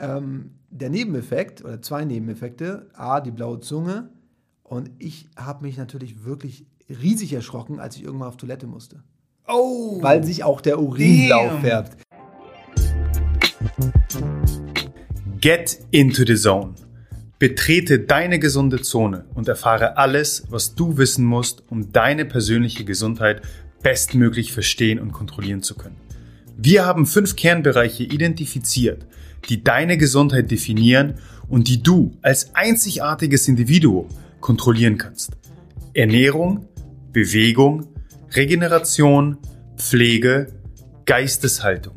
ähm, der Nebeneffekt oder zwei Nebeneffekte. A, die blaue Zunge. Und ich habe mich natürlich wirklich riesig erschrocken, als ich irgendwann auf Toilette musste. Oh! Weil sich auch der Urin blau Damn. färbt. Get into the zone. Betrete deine gesunde Zone und erfahre alles, was du wissen musst, um deine persönliche Gesundheit bestmöglich verstehen und kontrollieren zu können. Wir haben fünf Kernbereiche identifiziert, die deine Gesundheit definieren und die du als einzigartiges Individuum kontrollieren kannst. Ernährung, Bewegung, Regeneration, Pflege, Geisteshaltung.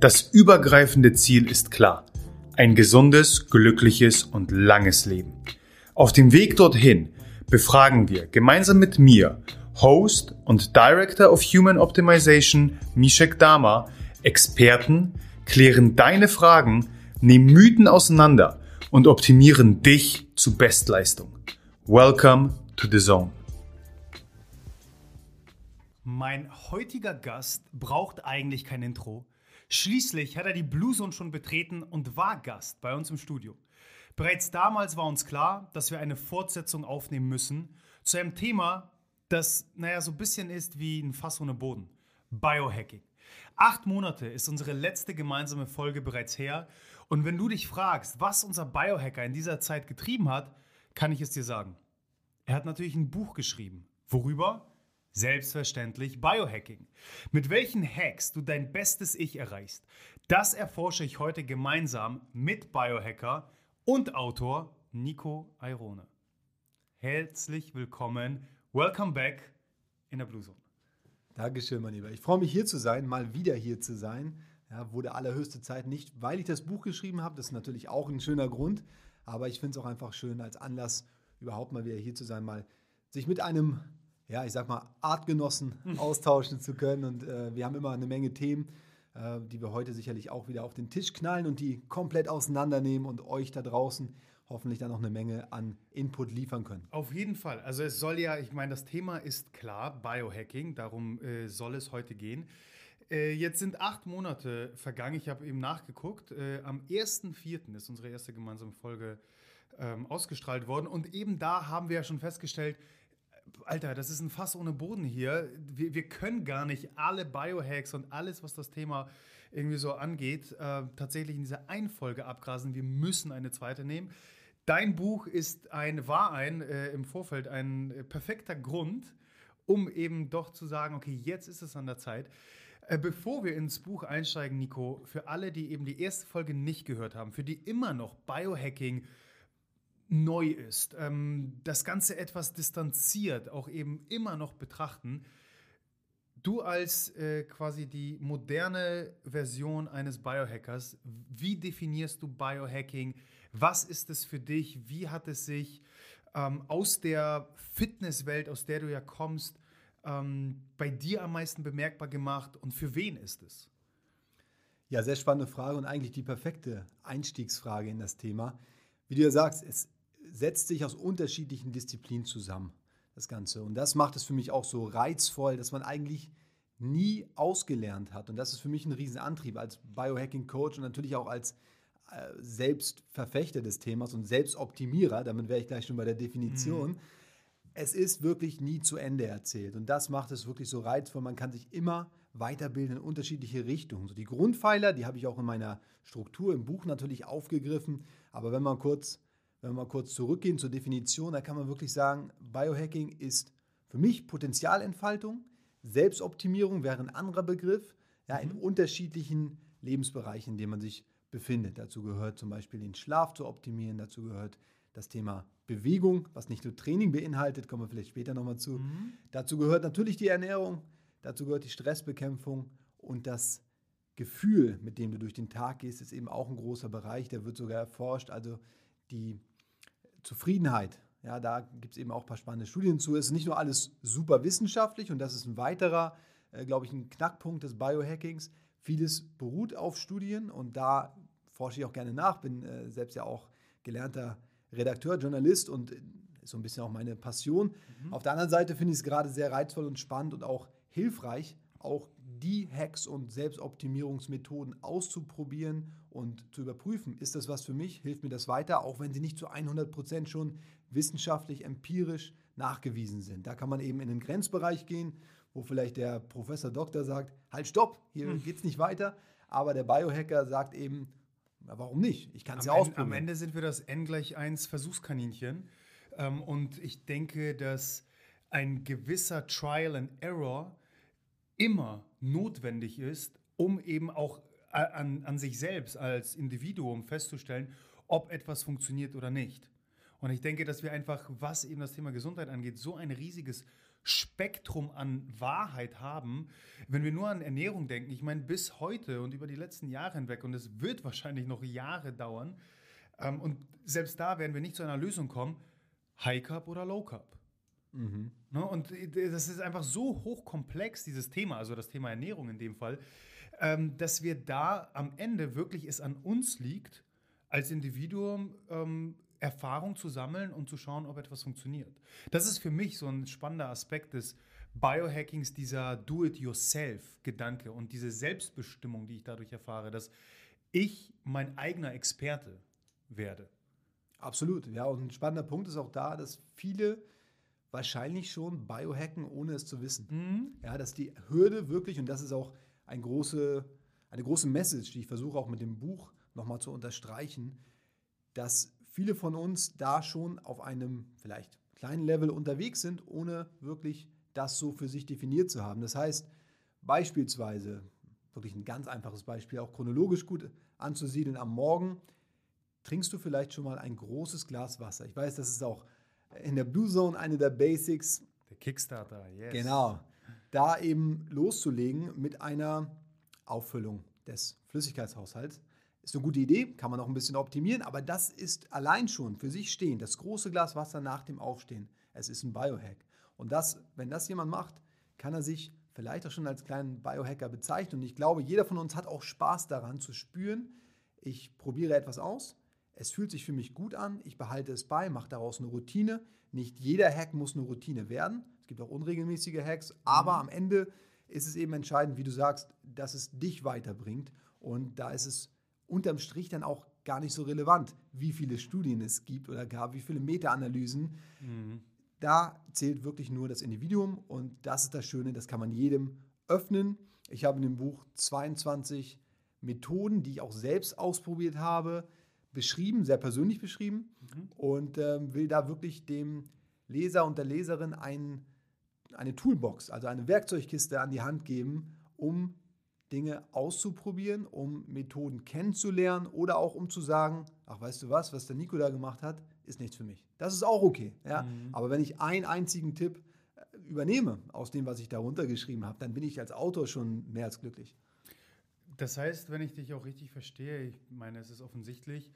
Das übergreifende Ziel ist klar. Ein gesundes, glückliches und langes Leben. Auf dem Weg dorthin befragen wir gemeinsam mit mir, Host und Director of Human Optimization Mishek Dama, Experten, klären deine Fragen, nehmen Mythen auseinander und optimieren dich zu Bestleistung. Welcome to the Zone. Mein heutiger Gast braucht eigentlich kein Intro. Schließlich hat er die Blue Zone schon betreten und war Gast bei uns im Studio. Bereits damals war uns klar, dass wir eine Fortsetzung aufnehmen müssen zu einem Thema, das, naja, so ein bisschen ist wie ein Fass ohne Boden. Biohacking. Acht Monate ist unsere letzte gemeinsame Folge bereits her. Und wenn du dich fragst, was unser Biohacker in dieser Zeit getrieben hat, kann ich es dir sagen. Er hat natürlich ein Buch geschrieben. Worüber? Selbstverständlich Biohacking. Mit welchen Hacks du dein bestes Ich erreichst, das erforsche ich heute gemeinsam mit Biohacker und Autor Nico Airone. Herzlich willkommen, welcome back in der Blue Zone. Dankeschön, mein Lieber. Ich freue mich hier zu sein, mal wieder hier zu sein. Ja, wurde allerhöchste Zeit nicht, weil ich das Buch geschrieben habe. Das ist natürlich auch ein schöner Grund. Aber ich finde es auch einfach schön, als Anlass überhaupt mal wieder hier zu sein, mal sich mit einem, ja, ich sag mal, Artgenossen austauschen zu können. Und äh, wir haben immer eine Menge Themen, äh, die wir heute sicherlich auch wieder auf den Tisch knallen und die komplett auseinandernehmen und euch da draußen hoffentlich dann noch eine Menge an Input liefern können. Auf jeden Fall. Also es soll ja, ich meine, das Thema ist klar, Biohacking, darum äh, soll es heute gehen. Äh, jetzt sind acht Monate vergangen, ich habe eben nachgeguckt. Äh, am 1.4. ist unsere erste gemeinsame Folge ähm, ausgestrahlt worden und eben da haben wir ja schon festgestellt, Alter, das ist ein Fass ohne Boden hier. Wir, wir können gar nicht alle Biohacks und alles, was das Thema irgendwie so angeht, äh, tatsächlich in dieser einen Folge abgrasen. Wir müssen eine zweite nehmen. Dein Buch ist ein, war ein äh, im Vorfeld ein äh, perfekter Grund, um eben doch zu sagen, okay, jetzt ist es an der Zeit. Äh, Bevor wir ins Buch einsteigen, Nico, für alle, die eben die erste Folge nicht gehört haben, für die immer noch Biohacking neu ist, ähm, das Ganze etwas distanziert, auch eben immer noch betrachten. Du als äh, quasi die moderne Version eines Biohackers, wie definierst du Biohacking? Was ist es für dich? Wie hat es sich ähm, aus der Fitnesswelt, aus der du ja kommst, ähm, bei dir am meisten bemerkbar gemacht und für wen ist es? Ja, sehr spannende Frage und eigentlich die perfekte Einstiegsfrage in das Thema. Wie du ja sagst, es setzt sich aus unterschiedlichen Disziplinen zusammen, das Ganze. Und das macht es für mich auch so reizvoll, dass man eigentlich nie ausgelernt hat. Und das ist für mich ein Riesenantrieb als Biohacking-Coach und natürlich auch als Selbstverfechter des Themas und Selbstoptimierer. Damit wäre ich gleich schon bei der Definition. Es ist wirklich nie zu Ende erzählt. Und das macht es wirklich so reizvoll. Man kann sich immer weiterbilden in unterschiedliche Richtungen. So die Grundpfeiler, die habe ich auch in meiner Struktur im Buch natürlich aufgegriffen. Aber wenn man kurz, wenn wir mal kurz zurückgehen zur Definition, da kann man wirklich sagen, Biohacking ist für mich Potenzialentfaltung, Selbstoptimierung wäre ein anderer Begriff, ja, in unterschiedlichen Lebensbereichen, in denen man sich befindet. Dazu gehört zum Beispiel den Schlaf zu optimieren, dazu gehört das Thema Bewegung, was nicht nur Training beinhaltet, kommen wir vielleicht später nochmal zu. Dazu gehört natürlich die Ernährung, dazu gehört die Stressbekämpfung und das Gefühl, mit dem du durch den Tag gehst, ist eben auch ein großer Bereich, der wird sogar erforscht. Also die Zufriedenheit, ja, da gibt es eben auch ein paar spannende Studien zu. Es ist nicht nur alles super wissenschaftlich und das ist ein weiterer, äh, glaube ich, ein Knackpunkt des Biohackings. Vieles beruht auf Studien und da forsche ich auch gerne nach, bin äh, selbst ja auch gelernter Redakteur, Journalist und äh, ist so ein bisschen auch meine Passion. Auf der anderen Seite finde ich es gerade sehr reizvoll und spannend und auch hilfreich, auch die Hacks und Selbstoptimierungsmethoden auszuprobieren und zu überprüfen, ist das was für mich, hilft mir das weiter, auch wenn sie nicht zu 100 Prozent schon wissenschaftlich, empirisch nachgewiesen sind. Da kann man eben in den Grenzbereich gehen, wo vielleicht der Professor Doktor sagt, halt stopp, hier hm. geht es nicht weiter, aber der Biohacker sagt eben, warum nicht? Ich kann es ja ausprobieren. Am Ende sind wir das N gleich 1 Versuchskaninchen ähm, und ich denke, dass ein gewisser Trial and Error immer notwendig ist, um eben auch äh, an, an sich selbst als Individuum festzustellen, ob etwas funktioniert oder nicht. Und ich denke, dass wir einfach, was eben das Thema Gesundheit angeht, so ein riesiges Spektrum an Wahrheit haben, wenn wir nur an Ernährung denken. Ich meine, bis heute und über die letzten Jahre hinweg, und es wird wahrscheinlich noch Jahre dauern, ähm, und selbst da werden wir nicht zu einer Lösung kommen, High Carb oder Low Carb. Mhm. Ne? Und das ist einfach so hochkomplex, dieses Thema, also das Thema Ernährung in dem Fall, ähm, dass wir da am Ende wirklich es an uns liegt, als Individuum ähm, Erfahrung zu sammeln und zu schauen, ob etwas funktioniert. Das ist für mich so ein spannender Aspekt des Biohackings, dieser Do-it-yourself-Gedanke und diese Selbstbestimmung, die ich dadurch erfahre, dass ich mein eigener Experte werde. Absolut, ja. Und ein spannender Punkt ist auch da, dass viele wahrscheinlich schon Biohacken, ohne es zu wissen. Mhm. Ja, dass die Hürde wirklich, und das ist auch ein große, eine große Message, die ich versuche auch mit dem Buch nochmal zu unterstreichen, dass viele von uns da schon auf einem vielleicht kleinen Level unterwegs sind, ohne wirklich das so für sich definiert zu haben. Das heißt, beispielsweise, wirklich ein ganz einfaches Beispiel, auch chronologisch gut anzusiedeln, am Morgen trinkst du vielleicht schon mal ein großes Glas Wasser. Ich weiß, das ist auch in der Blue Zone eine der Basics. Der Kickstarter, yes. Genau. Da eben loszulegen mit einer Auffüllung des Flüssigkeitshaushalts. Ist eine gute Idee, kann man auch ein bisschen optimieren, aber das ist allein schon für sich stehen, das große Glas Wasser nach dem Aufstehen. Es ist ein Biohack. Und das, wenn das jemand macht, kann er sich vielleicht auch schon als kleinen Biohacker bezeichnen. Und ich glaube, jeder von uns hat auch Spaß daran zu spüren, ich probiere etwas aus, es fühlt sich für mich gut an, ich behalte es bei, mache daraus eine Routine. Nicht jeder Hack muss eine Routine werden. Es gibt auch unregelmäßige Hacks, aber mhm. am Ende ist es eben entscheidend, wie du sagst, dass es dich weiterbringt. Und da ist es unterm Strich dann auch gar nicht so relevant, wie viele Studien es gibt oder gar wie viele Meta-Analysen. Mhm. Da zählt wirklich nur das Individuum und das ist das Schöne, das kann man jedem öffnen. Ich habe in dem Buch 22 Methoden, die ich auch selbst ausprobiert habe, beschrieben, sehr persönlich beschrieben mhm. und ähm, will da wirklich dem Leser und der Leserin ein, eine Toolbox, also eine Werkzeugkiste an die Hand geben, um Dinge auszuprobieren, um Methoden kennenzulernen oder auch um zu sagen, ach weißt du was, was der Nico da gemacht hat, ist nichts für mich. Das ist auch okay. Ja? Mhm. Aber wenn ich einen einzigen Tipp äh, übernehme aus dem, was ich da runtergeschrieben habe, dann bin ich als Autor schon mehr als glücklich. Das heißt, wenn ich dich auch richtig verstehe, ich meine, es ist offensichtlich,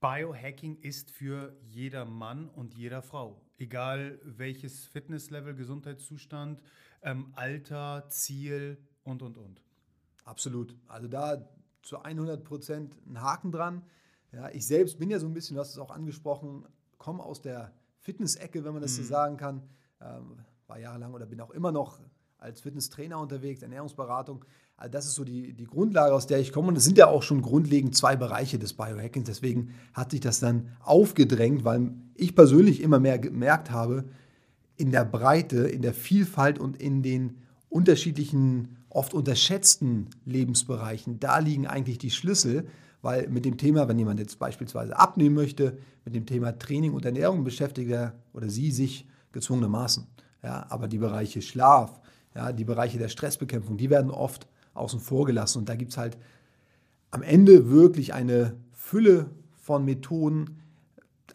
Biohacking ist für jeder Mann und jeder Frau. Egal welches Fitnesslevel, Gesundheitszustand, ähm, Alter, Ziel und, und, und. Absolut. Also da zu 100 Prozent ein Haken dran. Ja, ich selbst bin ja so ein bisschen, du hast es auch angesprochen, komme aus der Fitness-Ecke, wenn man das mhm. so sagen kann. Ähm, war jahrelang oder bin auch immer noch als Fitnesstrainer unterwegs, Ernährungsberatung. Also das ist so die, die Grundlage, aus der ich komme. Und es sind ja auch schon grundlegend zwei Bereiche des Biohackings. Deswegen hat sich das dann aufgedrängt, weil ich persönlich immer mehr gemerkt habe, in der Breite, in der Vielfalt und in den unterschiedlichen, oft unterschätzten Lebensbereichen, da liegen eigentlich die Schlüssel, weil mit dem Thema, wenn jemand jetzt beispielsweise abnehmen möchte, mit dem Thema Training und Ernährung beschäftigt er oder sie sich gezwungenermaßen. Ja, aber die Bereiche Schlaf, ja, die Bereiche der Stressbekämpfung, die werden oft außen vor gelassen. Und da gibt es halt am Ende wirklich eine Fülle von Methoden,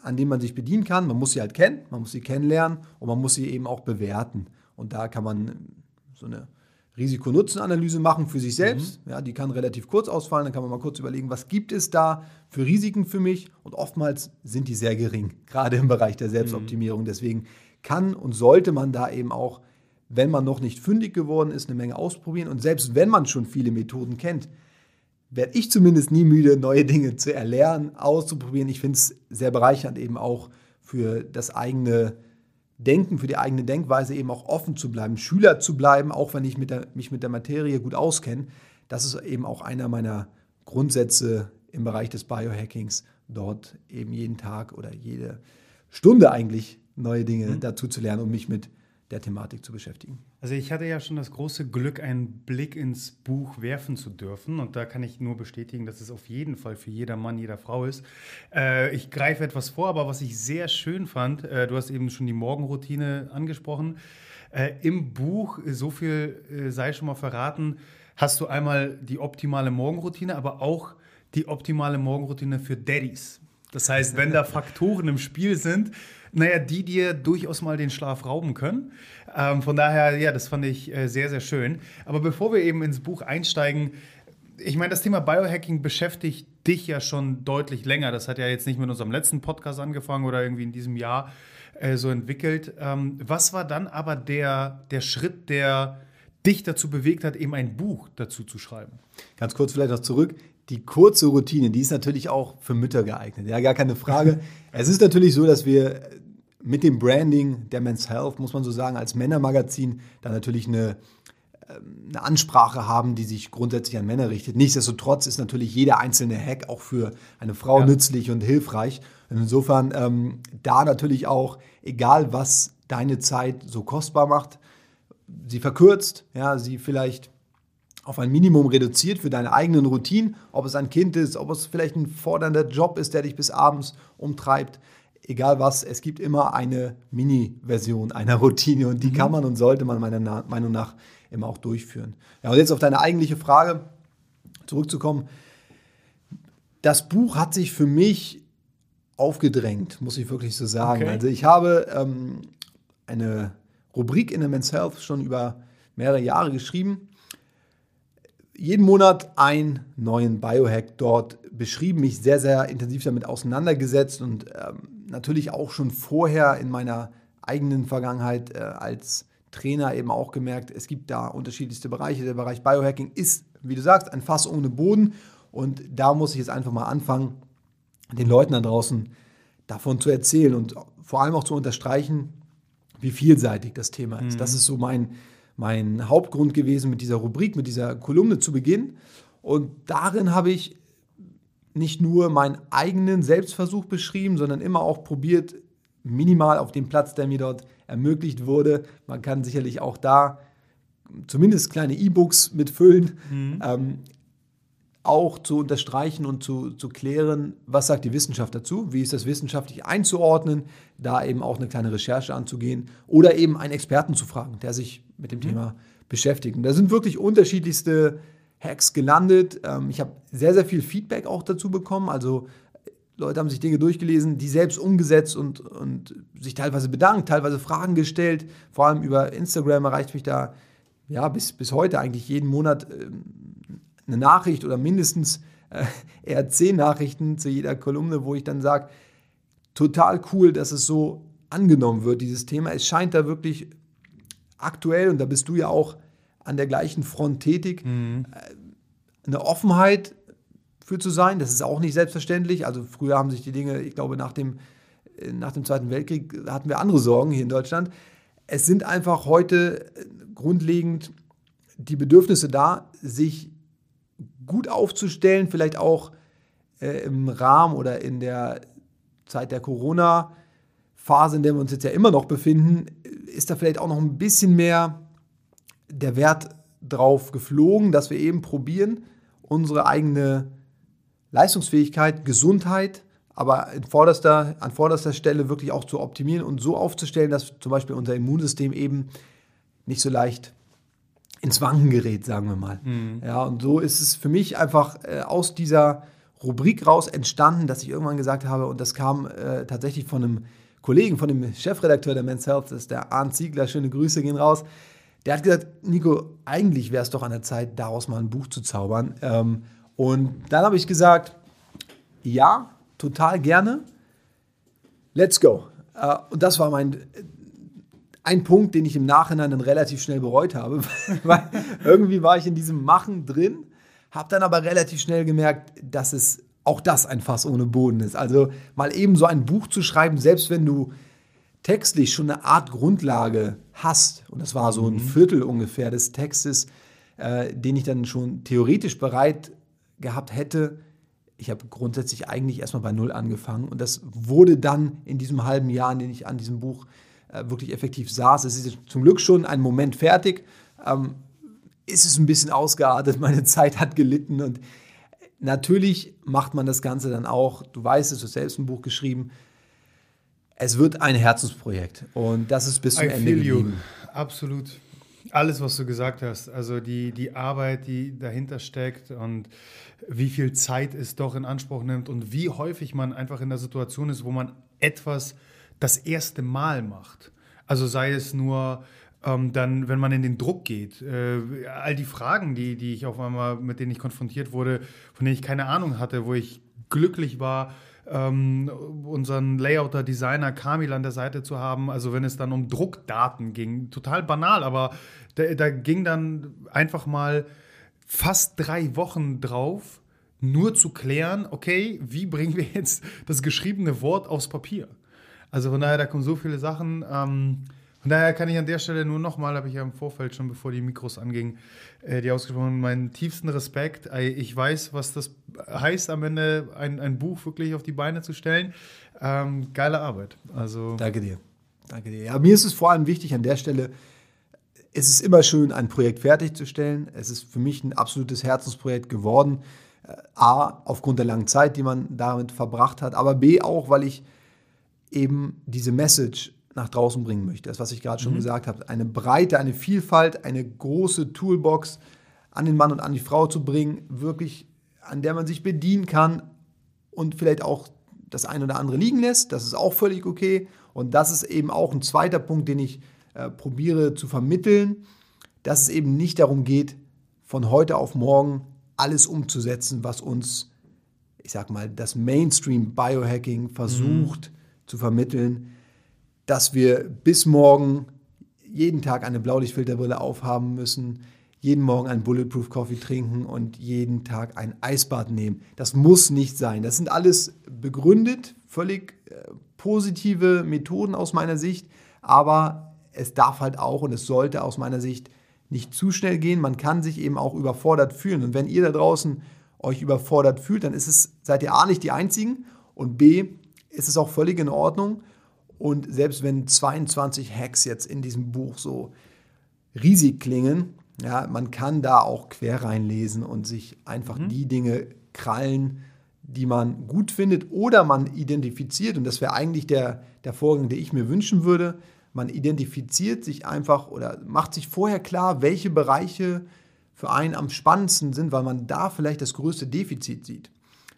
an denen man sich bedienen kann. Man muss sie halt kennen, man muss sie kennenlernen und man muss sie eben auch bewerten. Und da kann man so eine Risiko-Nutzen-Analyse machen für sich selbst. Mhm. Ja, die kann relativ kurz ausfallen. Dann kann man mal kurz überlegen, was gibt es da für Risiken für mich? Und oftmals sind die sehr gering, gerade im Bereich der Selbstoptimierung. Mhm. Deswegen kann und sollte man da eben auch wenn man noch nicht fündig geworden ist, eine Menge ausprobieren. Und selbst wenn man schon viele Methoden kennt, werde ich zumindest nie müde, neue Dinge zu erlernen, auszuprobieren. Ich finde es sehr bereichernd, eben auch für das eigene Denken, für die eigene Denkweise eben auch offen zu bleiben, Schüler zu bleiben, auch wenn ich mit der, mich mit der Materie gut auskenne. Das ist eben auch einer meiner Grundsätze im Bereich des Biohackings dort eben jeden Tag oder jede Stunde eigentlich neue Dinge mhm. dazu zu lernen und mich mit der Thematik zu beschäftigen. Also ich hatte ja schon das große Glück, einen Blick ins Buch werfen zu dürfen und da kann ich nur bestätigen, dass es auf jeden Fall für jeder Mann, jeder Frau ist. Äh, ich greife etwas vor, aber was ich sehr schön fand, äh, du hast eben schon die Morgenroutine angesprochen. Äh, Im Buch, so viel äh, sei schon mal verraten, hast du einmal die optimale Morgenroutine, aber auch die optimale Morgenroutine für Daddys. Das heißt, wenn da Faktoren im Spiel sind, naja, die dir durchaus mal den Schlaf rauben können. Ähm, von daher, ja, das fand ich äh, sehr, sehr schön. Aber bevor wir eben ins Buch einsteigen, ich meine, das Thema Biohacking beschäftigt dich ja schon deutlich länger. Das hat ja jetzt nicht mit unserem letzten Podcast angefangen oder irgendwie in diesem Jahr äh, so entwickelt. Ähm, was war dann aber der, der Schritt, der dich dazu bewegt hat, eben ein Buch dazu zu schreiben? Ganz kurz vielleicht noch zurück die kurze Routine, die ist natürlich auch für Mütter geeignet. Ja, gar keine Frage. es ist natürlich so, dass wir mit dem Branding der Men's Health, muss man so sagen, als Männermagazin da natürlich eine, ähm, eine Ansprache haben, die sich grundsätzlich an Männer richtet. Nichtsdestotrotz ist natürlich jeder einzelne Hack auch für eine Frau ja. nützlich und hilfreich. Und insofern ähm, da natürlich auch, egal was deine Zeit so kostbar macht, sie verkürzt, ja, sie vielleicht auf ein Minimum reduziert für deine eigenen Routinen, ob es ein Kind ist, ob es vielleicht ein fordernder Job ist, der dich bis abends umtreibt. Egal was, es gibt immer eine Mini-Version einer Routine und die mhm. kann man und sollte man meiner Meinung nach immer auch durchführen. Ja, und jetzt auf deine eigentliche Frage zurückzukommen. Das Buch hat sich für mich aufgedrängt, muss ich wirklich so sagen. Okay. Also ich habe ähm, eine Rubrik in der Men's Health schon über mehrere Jahre geschrieben jeden Monat einen neuen Biohack dort beschrieben, mich sehr, sehr intensiv damit auseinandergesetzt und ähm, natürlich auch schon vorher in meiner eigenen Vergangenheit äh, als Trainer eben auch gemerkt, es gibt da unterschiedlichste Bereiche. Der Bereich Biohacking ist, wie du sagst, ein Fass ohne Boden und da muss ich jetzt einfach mal anfangen, den Leuten da draußen davon zu erzählen und vor allem auch zu unterstreichen, wie vielseitig das Thema ist. Mhm. Das ist so mein, mein Hauptgrund gewesen, mit dieser Rubrik, mit dieser Kolumne zu beginnen. Und darin habe ich nicht nur meinen eigenen Selbstversuch beschrieben, sondern immer auch probiert, minimal auf dem Platz, der mir dort ermöglicht wurde. Man kann sicherlich auch da zumindest kleine E-Books mitfüllen. Mhm. Ähm, auch zu unterstreichen und zu, zu klären, was sagt die Wissenschaft dazu, wie ist das wissenschaftlich einzuordnen, da eben auch eine kleine Recherche anzugehen oder eben einen Experten zu fragen, der sich mit dem mhm. Thema beschäftigt. Und da sind wirklich unterschiedlichste Hacks gelandet. Ähm, ich habe sehr, sehr viel Feedback auch dazu bekommen. Also Leute haben sich Dinge durchgelesen, die selbst umgesetzt und, und sich teilweise bedankt, teilweise Fragen gestellt. Vor allem über Instagram erreicht mich da ja bis, bis heute eigentlich jeden Monat ähm, eine Nachricht oder mindestens äh, eher zehn Nachrichten zu jeder Kolumne, wo ich dann sage, total cool, dass es so angenommen wird, dieses Thema. Es scheint da wirklich aktuell, und da bist du ja auch an der gleichen Front tätig, mhm. Äh, eine Offenheit für zu sein. Das ist auch nicht selbstverständlich. Also früher haben sich die Dinge, ich glaube, nach dem, äh, nach dem Zweiten Weltkrieg hatten wir andere Sorgen hier in Deutschland. Es sind einfach heute grundlegend die Bedürfnisse da, sich gut aufzustellen, vielleicht auch äh, im Rahmen oder in der Zeit der Corona-Phase, in der wir uns jetzt ja immer noch befinden, ist da vielleicht auch noch ein bisschen mehr der Wert drauf geflogen, dass wir eben probieren, unsere eigene Leistungsfähigkeit, Gesundheit, aber vorderster, an vorderster Stelle wirklich auch zu optimieren und so aufzustellen, dass zum Beispiel unser Immunsystem eben nicht so leicht ins Wanken gerät, sagen wir mal. Mhm. Ja, und so ist es für mich einfach äh, aus dieser Rubrik raus entstanden, dass ich irgendwann gesagt habe, und das kam äh, tatsächlich von einem Kollegen, von dem Chefredakteur der Men's Health, das ist der Arndt Ziegler, schöne Grüße gehen raus. Der hat gesagt, Nico, eigentlich wäre es doch an der Zeit, daraus mal ein Buch zu zaubern. Ähm, und dann habe ich gesagt, ja, total gerne. Let's go. Äh, und das war mein ein Punkt, den ich im Nachhinein dann relativ schnell bereut habe, weil irgendwie war ich in diesem Machen drin, habe dann aber relativ schnell gemerkt, dass es auch das ein Fass ohne Boden ist. Also mal eben so ein Buch zu schreiben, selbst wenn du textlich schon eine Art Grundlage hast, und das war so ein mhm. Viertel ungefähr des Textes, äh, den ich dann schon theoretisch bereit gehabt hätte, ich habe grundsätzlich eigentlich erstmal bei Null angefangen. Und das wurde dann in diesem halben Jahr, in dem ich an diesem Buch äh, wirklich effektiv saß. Es ist zum Glück schon ein Moment fertig. Ähm, ist es ein bisschen ausgeartet, meine Zeit hat gelitten und natürlich macht man das Ganze dann auch, du weißt es, du hast selbst ein Buch geschrieben, es wird ein Herzensprojekt und das ist bis zum I Ende geblieben. You. Absolut. Alles, was du gesagt hast, also die, die Arbeit, die dahinter steckt und wie viel Zeit es doch in Anspruch nimmt und wie häufig man einfach in der Situation ist, wo man etwas das erste Mal macht. Also sei es nur ähm, dann, wenn man in den Druck geht, äh, all die Fragen, die, die ich auf einmal, mit denen ich konfrontiert wurde, von denen ich keine Ahnung hatte, wo ich glücklich war, ähm, unseren Layouter, Designer Kamil an der Seite zu haben. Also wenn es dann um Druckdaten ging, total banal, aber da, da ging dann einfach mal fast drei Wochen drauf, nur zu klären, okay, wie bringen wir jetzt das geschriebene Wort aufs Papier? Also von daher, da kommen so viele Sachen. Ähm, daher kann ich an der Stelle nur nochmal, habe ich ja im Vorfeld schon, bevor die Mikros angingen, äh, die ausgesprochen, meinen tiefsten Respekt. Ich weiß, was das heißt, am Ende ein, ein Buch wirklich auf die Beine zu stellen. Ähm, geile Arbeit. Also Danke dir. Danke dir. Ja, mir ist es vor allem wichtig an der Stelle, es ist immer schön, ein Projekt fertigzustellen. Es ist für mich ein absolutes Herzensprojekt geworden. Äh, A, aufgrund der langen Zeit, die man damit verbracht hat, aber B, auch, weil ich eben diese Message nach draußen bringen möchte. Das, was ich gerade schon mhm. gesagt habe. Eine Breite, eine Vielfalt, eine große Toolbox an den Mann und an die Frau zu bringen, wirklich, an der man sich bedienen kann und vielleicht auch das eine oder andere liegen lässt. Das ist auch völlig okay. Und das ist eben auch ein zweiter Punkt, den ich äh, probiere zu vermitteln, dass es eben nicht darum geht, von heute auf morgen alles umzusetzen, was uns, ich sag mal, das Mainstream Biohacking versucht mhm. zu vermitteln, dass wir bis morgen jeden Tag eine Blaulichtfilterbrille aufhaben müssen, jeden Morgen einen Bulletproof Coffee trinken und jeden Tag ein Eisbad nehmen. Das muss nicht sein. Das sind alles begründet, völlig äh, positive Methoden aus meiner Sicht, aber es darf halt auch und es sollte aus meiner Sicht nicht zu schnell gehen. Man kann sich eben auch überfordert fühlen. Und wenn ihr da draußen euch überfordert fühlt, dann ist es, seid ihr A nicht die Einzigen und B ist es auch völlig in Ordnung. Und selbst wenn 22 Hacks jetzt in diesem Buch so riesig klingen, ja, man kann da auch quer reinlesen und sich einfach mhm. die Dinge krallen, die man gut findet oder man identifiziert. Und das wäre eigentlich der, der Vorgang, den ich mir wünschen würde. Man identifiziert sich einfach oder macht sich vorher klar, welche Bereiche für einen am spannendsten sind, weil man da vielleicht das größte Defizit sieht.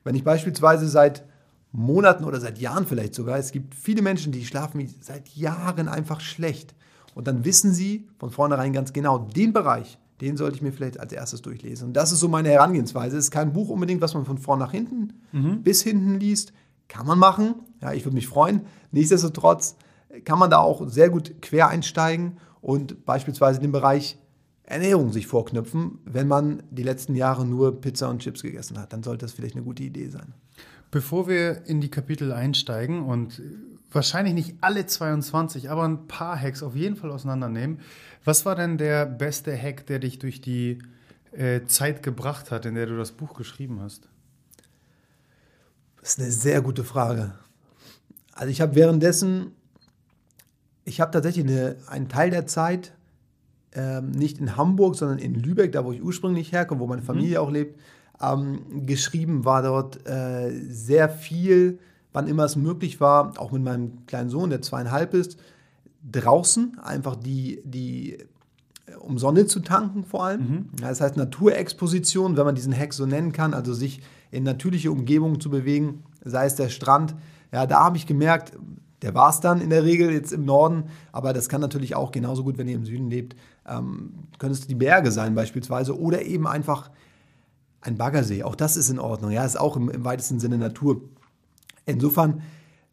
Wenn ich beispielsweise seit Monaten oder seit Jahren vielleicht sogar. Es gibt viele Menschen, die schlafen seit Jahren einfach schlecht. Und dann wissen sie von vornherein ganz genau, den Bereich, den sollte ich mir vielleicht als erstes durchlesen. Und das ist so meine Herangehensweise. Es ist kein Buch unbedingt, was man von vorn nach hinten mhm. bis hinten liest. Kann man machen. Ja, ich würde mich freuen. Nichtsdestotrotz kann man da auch sehr gut quer einsteigen und beispielsweise den Bereich Ernährung sich vorknüpfen, wenn man die letzten Jahre nur Pizza und Chips gegessen hat. Dann sollte das vielleicht eine gute Idee sein. Bevor wir in die Kapitel einsteigen und wahrscheinlich nicht alle 22, aber ein paar Hacks auf jeden Fall auseinandernehmen, was war denn der beste Hack, der dich durch die äh, Zeit gebracht hat, in der du das Buch geschrieben hast? Das ist eine sehr gute Frage. Also ich habe währenddessen, ich habe tatsächlich eine, einen Teil der Zeit ähm, nicht in Hamburg, sondern in Lübeck, da wo ich ursprünglich herkomme, wo meine mhm. Familie mhm. auch lebt, ähm, geschrieben, war dort äh, sehr viel, wann immer es möglich war, auch mit meinem kleinen Sohn, der zweieinhalb ist, draußen einfach die, die äh, um Sonne zu tanken vor allem. Mhm. Das heißt Naturexposition, wenn man diesen Hack so nennen kann, also sich in natürliche Umgebungen zu bewegen, sei es der Strand. Ja, da habe ich gemerkt, der war es dann in der Regel jetzt im Norden, aber das kann natürlich auch genauso gut, wenn ihr im Süden lebt, ähm, können es die Berge sein beispielsweise oder eben einfach ein Baggersee, auch das ist in Ordnung. Ja, ist auch im, im weitesten Sinne Natur. Insofern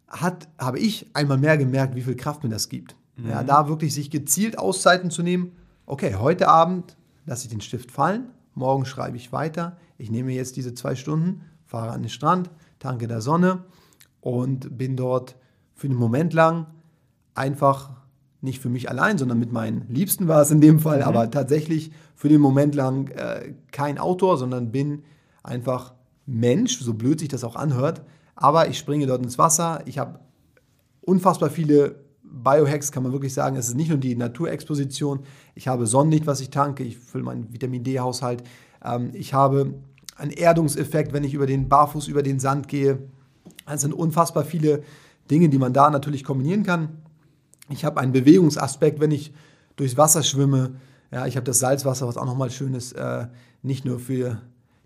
hat, habe ich einmal mehr gemerkt, wie viel Kraft mir das gibt. Mhm. Ja, da wirklich sich gezielt Auszeiten zu nehmen. Okay, heute Abend lasse ich den Stift fallen, morgen schreibe ich weiter. Ich nehme jetzt diese zwei Stunden, fahre an den Strand, tanke der Sonne und bin dort für einen Moment lang einfach nicht für mich allein, sondern mit meinen Liebsten war es in dem Fall, mhm. aber tatsächlich für den Moment lang äh, kein Autor, sondern bin einfach Mensch, so blöd sich das auch anhört, aber ich springe dort ins Wasser. Ich habe unfassbar viele Biohacks, kann man wirklich sagen. Es ist nicht nur die Naturexposition. Ich habe Sonnenlicht, was ich tanke. Ich fülle meinen Vitamin D-Haushalt. Ähm, ich habe einen Erdungseffekt, wenn ich über den Barfuß über den Sand gehe. Es sind unfassbar viele Dinge, die man da natürlich kombinieren kann. Ich habe einen Bewegungsaspekt, wenn ich durchs Wasser schwimme. Ja, ich habe das Salzwasser, was auch nochmal schön ist, äh, nicht nur für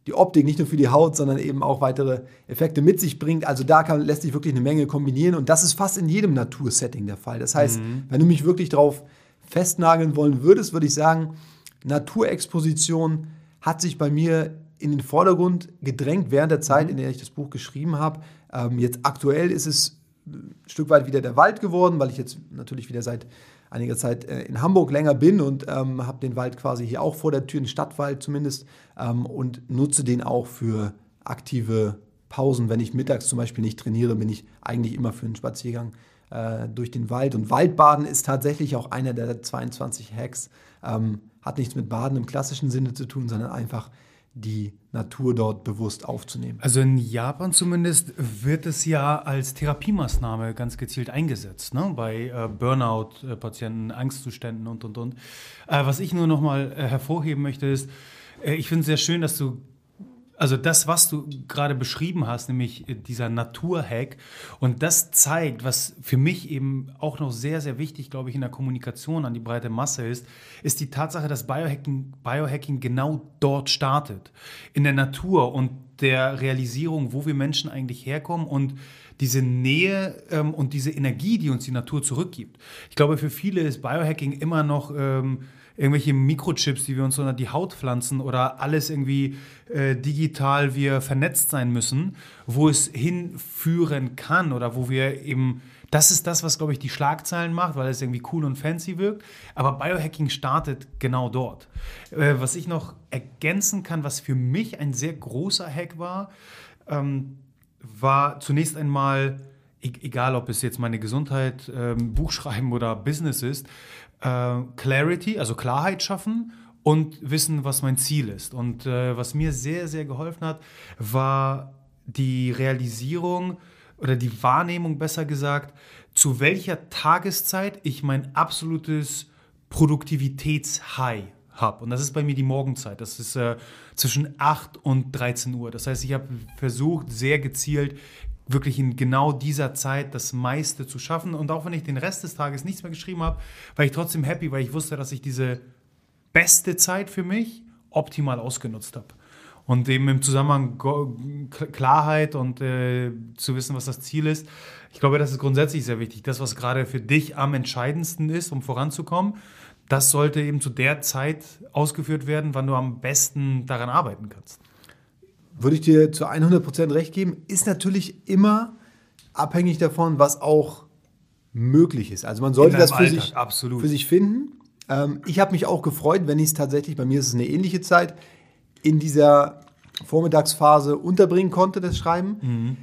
die Optik, nicht nur für die Haut, sondern eben auch weitere Effekte mit sich bringt. Also da kann, lässt sich wirklich eine Menge kombinieren und das ist fast in jedem Natursetting der Fall. Das heißt, mhm. wenn du mich wirklich darauf festnageln wollen würdest, würde ich sagen, Naturexposition hat sich bei mir in den Vordergrund gedrängt während der Zeit, mhm. in der ich das Buch geschrieben habe. Ähm, jetzt aktuell ist es ein Stück weit wieder der Wald geworden, weil ich jetzt natürlich wieder seit einiger Zeit äh, in Hamburg länger bin und ähm, habe den Wald quasi hier auch vor der Tür, den Stadtwald zumindest, ähm, und nutze den auch für aktive Pausen. Wenn ich mittags zum Beispiel nicht trainiere, bin ich eigentlich immer für einen Spaziergang äh, durch den Wald. Und Waldbaden ist tatsächlich auch einer der 22 Hacks. Ähm, hat nichts mit Baden im klassischen Sinne zu tun, sondern einfach die Natur dort bewusst aufzunehmen. Also in Japan zumindest wird es ja als Therapiemaßnahme ganz gezielt eingesetzt, ne? bei äh, Burnout-Patienten, Angstzuständen und, und, und. Äh, was ich nur noch mal äh, hervorheben möchte, ist, äh, ich finde es sehr schön, dass du also das, was du gerade beschrieben hast, nämlich äh, dieser Naturhack, und das zeigt, was für mich eben auch noch sehr, sehr wichtig, glaube ich, in der Kommunikation an die breite Masse ist, ist die Tatsache, dass Biohacking, Biohacking genau dort startet, in der Natur und der Realisierung, wo wir Menschen eigentlich herkommen und diese Nähe ähm, und diese Energie, die uns die Natur zurückgibt. Ich glaube, für viele ist Biohacking immer noch... Ähm, irgendwelche Mikrochips, die wir uns unter die Haut pflanzen oder alles irgendwie äh, digital wir vernetzt sein müssen, wo es hinführen kann oder wo wir eben, das ist das, was, glaube ich, die Schlagzeilen macht, weil es irgendwie cool und fancy wirkt. Aber Biohacking startet genau dort. Äh, was ich noch ergänzen kann, was für mich ein sehr großer Hack war, ähm, war zunächst einmal, e-, egal ob es jetzt meine Gesundheit, ähm, Buchschreiben oder Business ist, äh, Clarity, also Klarheit schaffen und wissen, was mein Ziel ist. Und äh, was mir sehr, sehr geholfen hat, war die Realisierung oder die Wahrnehmung, besser gesagt, zu welcher Tageszeit ich mein absolutes Produktivitätshigh habe. Und das ist bei mir die Morgenzeit. Das ist äh, zwischen 8 und 13 Uhr. Das heißt, ich habe versucht, sehr gezielt wirklich in genau dieser Zeit das meiste zu schaffen. Und auch wenn ich den Rest des Tages nichts mehr geschrieben habe, war ich trotzdem happy, weil ich wusste, dass ich diese beste Zeit für mich optimal ausgenutzt habe. Und eben im Zusammenhang Klarheit und äh, zu wissen, was das Ziel ist. Ich glaube, das ist grundsätzlich sehr wichtig. Das, was gerade für dich am entscheidendsten ist, um voranzukommen, das sollte eben zu der Zeit ausgeführt werden, wann du am besten daran arbeiten kannst würde ich dir zu 100% recht geben, ist natürlich immer abhängig davon, was auch möglich ist. Also man sollte das für sich, für sich finden. Ähm, ich habe mich auch gefreut, wenn ich es tatsächlich, bei mir ist es eine ähnliche Zeit, in dieser Vormittagsphase unterbringen konnte, das Schreiben. Mhm.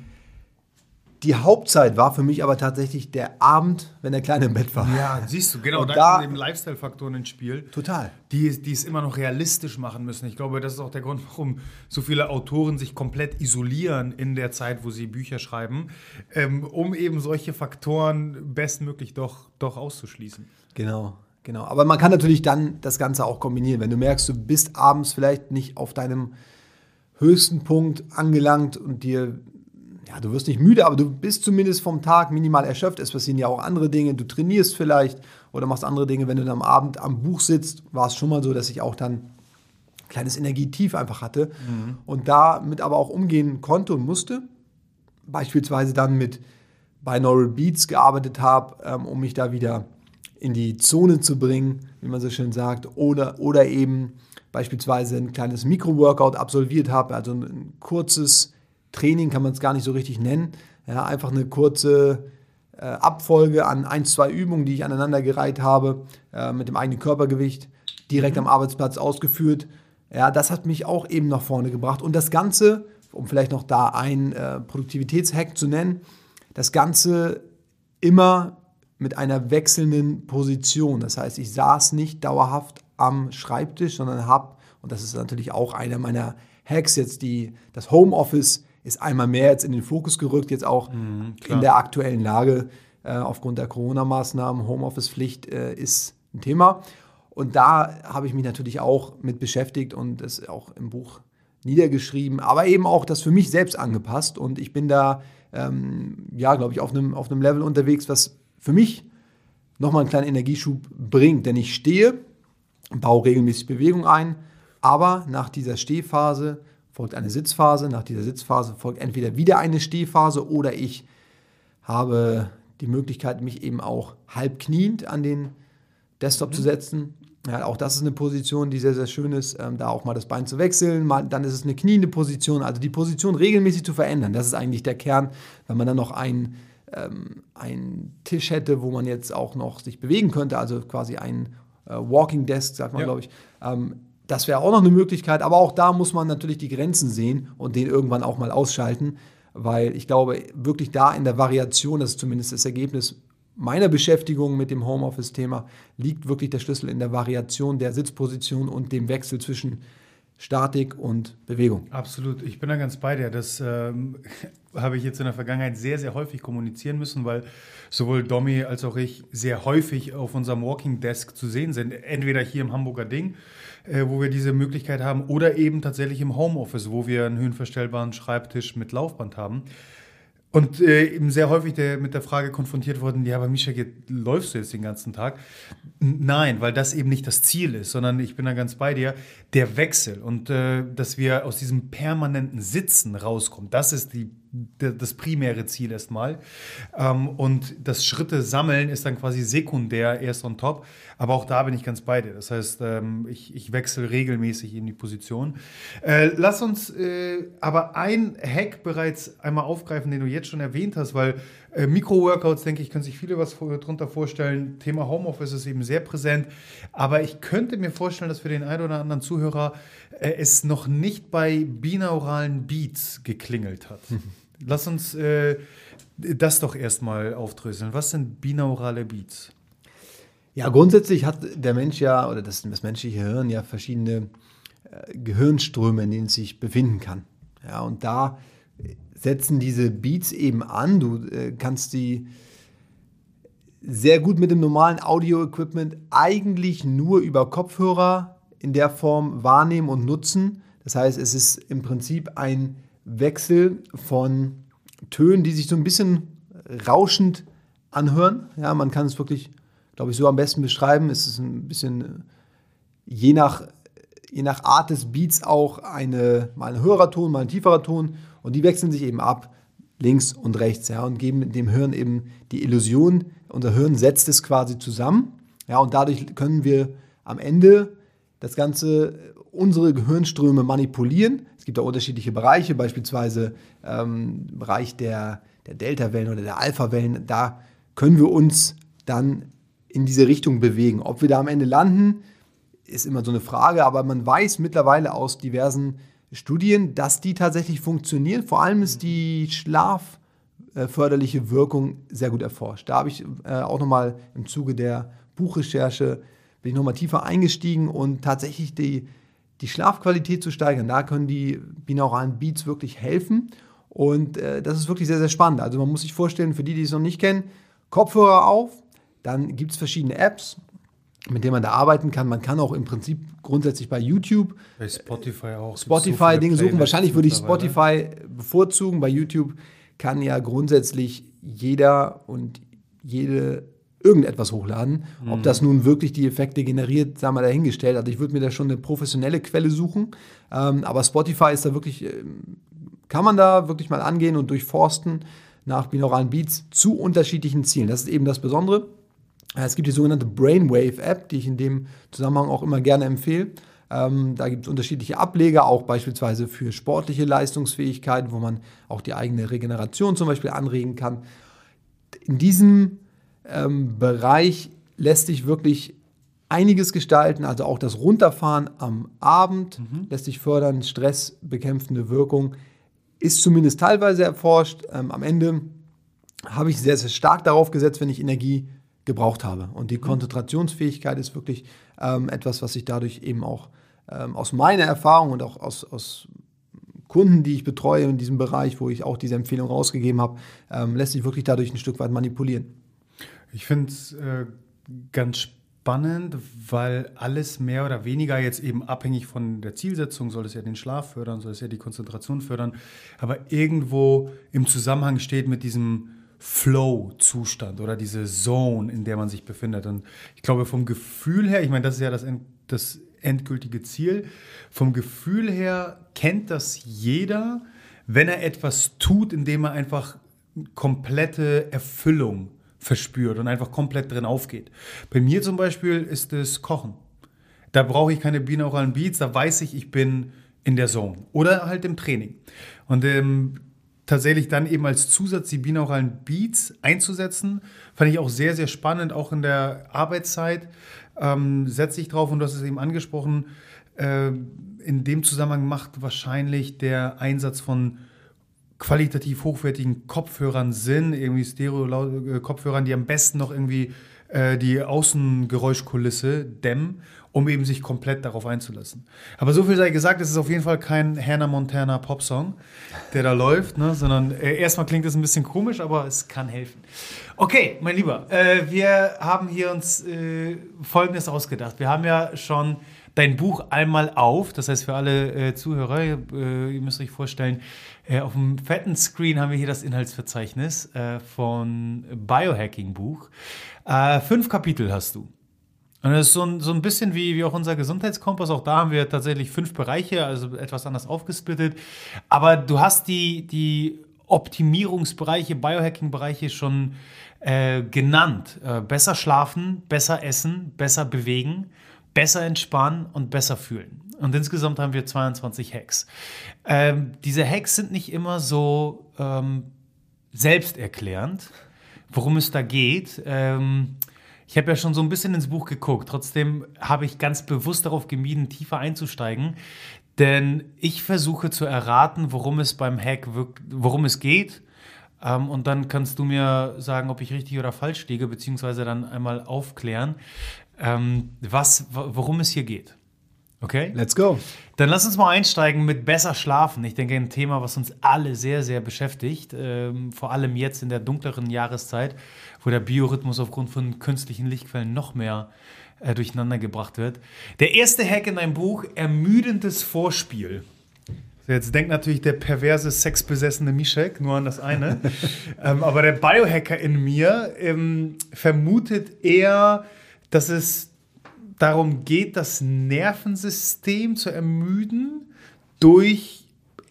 Die Hauptzeit war für mich aber tatsächlich der Abend, wenn der Kleine im Bett war. Ja, siehst du, genau. Und da, da kommen eben Lifestyle-Faktoren ins Spiel. Total. Die, die es immer noch realistisch machen müssen. Ich glaube, das ist auch der Grund, warum so viele Autoren sich komplett isolieren in der Zeit, wo sie Bücher schreiben, ähm, um eben solche Faktoren bestmöglich doch, doch auszuschließen. Genau. Genau, aber man kann natürlich dann das Ganze auch kombinieren. Wenn du merkst, du bist abends vielleicht nicht auf deinem höchsten Punkt angelangt und dir ja, du wirst nicht müde, aber du bist zumindest vom Tag minimal erschöpft. Es passieren ja auch andere Dinge. Du trainierst vielleicht oder machst andere Dinge. Wenn du dann am Abend am Buch sitzt, war es schon mal so, dass ich auch dann ein kleines Energietief einfach hatte mhm. und damit aber auch umgehen konnte und musste. Beispielsweise dann mit Binaural Beats gearbeitet habe, ähm, um mich da wieder in die Zone zu bringen, wie man so schön sagt, oder, oder eben beispielsweise ein kleines Mikro-Workout absolviert habe, also ein, ein kurzes Training kann man es gar nicht so richtig nennen. Ja, einfach eine kurze äh, Abfolge an ein, zwei Übungen, die ich aneinandergereiht habe, äh, mit dem eigenen Körpergewicht, direkt mhm. am Arbeitsplatz ausgeführt. Ja, das hat mich auch eben nach vorne gebracht. Und das Ganze, um vielleicht noch da ein äh, Produktivitätshack zu nennen, das Ganze immer mit einer wechselnden Position. Das heißt, ich saß nicht dauerhaft am Schreibtisch, sondern habe, und das ist natürlich auch einer meiner Hacks. Jetzt die, das Homeoffice ist einmal mehr jetzt in den Fokus gerückt, jetzt auch mhm, in der aktuellen Lage äh, aufgrund der Corona-Maßnahmen. Homeoffice-Pflicht äh, ist ein Thema. Und da habe ich mich natürlich auch mit beschäftigt und es auch im Buch niedergeschrieben, aber eben auch das für mich selbst angepasst. Und ich bin da, ähm, ja, glaube ich, auf einem, auf einem Level unterwegs, was für mich nochmal einen kleinen Energieschub bringt. Denn ich stehe, baue regelmäßig Bewegung ein, aber nach dieser Stehphase folgt eine Sitzphase, nach dieser Sitzphase folgt entweder wieder eine Stehphase oder ich habe die Möglichkeit, mich eben auch halb kniend an den Desktop mhm. zu setzen. Ja, auch das ist eine Position, die sehr, sehr schön ist, ähm, da auch mal das Bein zu wechseln. Mal, dann ist es eine kniende Position, also die Position regelmäßig zu verändern. Das ist eigentlich der Kern, wenn man dann noch einen, ähm, einen Tisch hätte, wo man jetzt auch noch sich bewegen könnte, also quasi ein äh, Walking Desk, sagt man, ja. glaube ich. Ähm, das wäre auch noch eine Möglichkeit, aber auch da muss man natürlich die Grenzen sehen und den irgendwann auch mal ausschalten, weil ich glaube, wirklich da in der Variation, das ist zumindest das Ergebnis meiner Beschäftigung mit dem Homeoffice-Thema, liegt wirklich der Schlüssel in der Variation der Sitzposition und dem Wechsel zwischen Statik und Bewegung. Absolut, ich bin da ganz bei dir. Das ähm, habe ich jetzt in der Vergangenheit sehr, sehr häufig kommunizieren müssen, weil sowohl Domi als auch ich sehr häufig auf unserem Walking Desk zu sehen sind. Entweder hier im Hamburger Ding, äh, wo wir diese Möglichkeit haben, oder eben tatsächlich im Homeoffice, wo wir einen höhenverstellbaren Schreibtisch mit Laufband haben. Und äh, eben sehr häufig der, mit der Frage konfrontiert worden, ja, aber Mischa, läufst du jetzt den ganzen Tag? Nein, weil das eben nicht das Ziel ist, sondern ich bin da ganz bei dir, der Wechsel und äh, dass wir aus diesem permanenten Sitzen rauskommen, das ist die das primäre Ziel erstmal. Ähm, und das Schritte sammeln ist dann quasi sekundär erst on top. Aber auch da bin ich ganz bei dir. Das heißt, ähm, ich, ich wechsle regelmäßig in die Position. Äh, lass uns äh, aber ein Hack bereits einmal aufgreifen, den du jetzt schon erwähnt hast, weil äh, Mikro-Workouts, denke ich, können sich viele was darunter vorstellen. Thema Homeoffice ist eben sehr präsent. Aber ich könnte mir vorstellen, dass für den einen oder anderen Zuhörer es noch nicht bei binauralen Beats geklingelt hat. Lass uns äh, das doch erstmal aufdröseln. Was sind binaurale Beats? Ja, grundsätzlich hat der Mensch ja, oder das, das menschliche Hirn ja verschiedene äh, Gehirnströme, in denen es sich befinden kann. Ja, und da setzen diese Beats eben an. Du äh, kannst die sehr gut mit dem normalen Audio-Equipment eigentlich nur über Kopfhörer in der Form wahrnehmen und nutzen. Das heißt, es ist im Prinzip ein Wechsel von Tönen, die sich so ein bisschen rauschend anhören. Ja, man kann es wirklich, glaube ich, so am besten beschreiben. Es ist ein bisschen je nach, je nach Art des Beats auch eine, mal ein höherer Ton, mal ein tieferer Ton. Und die wechseln sich eben ab, links und rechts, ja, und geben dem Hirn eben die Illusion, unser Hirn setzt es quasi zusammen. Ja, und dadurch können wir am Ende das Ganze, unsere Gehirnströme manipulieren gibt da unterschiedliche Bereiche, beispielsweise ähm, Bereich der, der Delta-Wellen oder der Alpha-Wellen. Da können wir uns dann in diese Richtung bewegen. Ob wir da am Ende landen, ist immer so eine Frage, aber man weiß mittlerweile aus diversen Studien, dass die tatsächlich funktionieren. Vor allem ist die schlafförderliche Wirkung sehr gut erforscht. Da habe ich äh, auch nochmal im Zuge der Buchrecherche bin ich nochmal tiefer eingestiegen und tatsächlich die die Schlafqualität zu steigern. Da können die binauralen Beats wirklich helfen. Und äh, das ist wirklich sehr, sehr spannend. Also man muss sich vorstellen, für die, die es noch nicht kennen, Kopfhörer auf, dann gibt es verschiedene Apps, mit denen man da arbeiten kann. Man kann auch im Prinzip grundsätzlich bei YouTube, bei Spotify auch, Spotify-Dinge so suchen. Wahrscheinlich würde ich Spotify bevorzugen. Bei YouTube kann ja grundsätzlich jeder und jede irgendetwas hochladen. Mhm. Ob das nun wirklich die Effekte generiert, sei mal dahingestellt. Also ich würde mir da schon eine professionelle Quelle suchen. Ähm, aber Spotify ist da wirklich, äh, kann man da wirklich mal angehen und durchforsten nach binauralen Beats zu unterschiedlichen Zielen. Das ist eben das Besondere. Äh, es gibt die sogenannte Brainwave App, die ich in dem Zusammenhang auch immer gerne empfehle. Ähm, da gibt es unterschiedliche Ableger, auch beispielsweise für sportliche Leistungsfähigkeiten, wo man auch die eigene Regeneration zum Beispiel anregen kann. In diesem ähm, Bereich lässt sich wirklich einiges gestalten, also auch das Runterfahren am Abend mhm. lässt sich fördern, stressbekämpfende Wirkung ist zumindest teilweise erforscht. Ähm, am Ende habe ich sehr, sehr stark darauf gesetzt, wenn ich Energie gebraucht habe. Und die mhm. Konzentrationsfähigkeit ist wirklich ähm, etwas, was ich dadurch eben auch ähm, aus meiner Erfahrung und auch aus, aus Kunden, die ich betreue in diesem Bereich, wo ich auch diese Empfehlung rausgegeben habe, ähm, lässt sich wirklich dadurch ein Stück weit manipulieren. Ich finde es äh, ganz spannend, weil alles mehr oder weniger jetzt eben abhängig von der Zielsetzung, soll es ja den Schlaf fördern, soll es ja die Konzentration fördern, aber irgendwo im Zusammenhang steht mit diesem Flow-Zustand oder diese Zone, in der man sich befindet. Und ich glaube, vom Gefühl her, ich meine, das ist ja das, das endgültige Ziel, vom Gefühl her kennt das jeder, wenn er etwas tut, indem er einfach komplette Erfüllung verspürt und einfach komplett drin aufgeht. Bei mir zum Beispiel ist es Kochen. Da brauche ich keine binauralen Beats, da weiß ich, ich bin in der Zone oder halt im Training. Und ähm, tatsächlich dann eben als Zusatz die binauralen Beats einzusetzen, fand ich auch sehr, sehr spannend, auch in der Arbeitszeit ähm, setze ich drauf und du hast es eben angesprochen, äh, in dem Zusammenhang macht wahrscheinlich der Einsatz von qualitativ hochwertigen Kopfhörern Sinn, irgendwie Stereo-Kopfhörern, die am besten noch irgendwie äh, die Außengeräuschkulisse dämmen, um eben sich komplett darauf einzulassen. Aber so viel sei gesagt, es ist auf jeden Fall kein Hannah Montana Popsong, der da läuft, ne? sondern äh, erstmal klingt es ein bisschen komisch, aber es kann helfen. Okay, mein Lieber, äh, wir haben hier uns äh, Folgendes ausgedacht. Wir haben ja schon dein Buch einmal auf. Das heißt, für alle äh, Zuhörer, äh, ihr müsst euch vorstellen, äh, auf dem fetten Screen haben wir hier das Inhaltsverzeichnis äh, von Biohacking-Buch. Äh, fünf Kapitel hast du. Und das ist so ein, so ein bisschen wie, wie auch unser Gesundheitskompass. Auch da haben wir tatsächlich fünf Bereiche, also etwas anders aufgesplittet. Aber du hast die, die Optimierungsbereiche, Biohacking-Bereiche schon äh, genannt. Äh, besser schlafen, besser essen, besser bewegen, besser entspannen und besser fühlen. Und insgesamt haben wir 22 Hacks. Ähm, diese Hacks sind nicht immer so ähm, selbsterklärend, worum es da geht. Ähm, ich habe ja schon so ein bisschen ins Buch geguckt. Trotzdem habe ich ganz bewusst darauf gemieden, tiefer einzusteigen. Denn ich versuche zu erraten, worum es beim Hack worum es geht. Ähm, und dann kannst du mir sagen, ob ich richtig oder falsch liege, beziehungsweise dann einmal aufklären, ähm, was, worum es hier geht. Okay? Let's go. Dann lass uns mal einsteigen mit besser schlafen. Ich denke, ein Thema, was uns alle sehr, sehr beschäftigt. Ähm, vor allem jetzt in der dunkleren Jahreszeit, wo der Biorhythmus aufgrund von künstlichen Lichtquellen noch mehr äh, durcheinander gebracht wird. Der erste Hack in deinem Buch, ermüdendes Vorspiel. Jetzt denkt natürlich der perverse, sexbesessene Mischek nur an das eine. ähm, aber der Biohacker in mir ähm, vermutet eher, dass es darum geht, das Nervensystem zu ermüden durch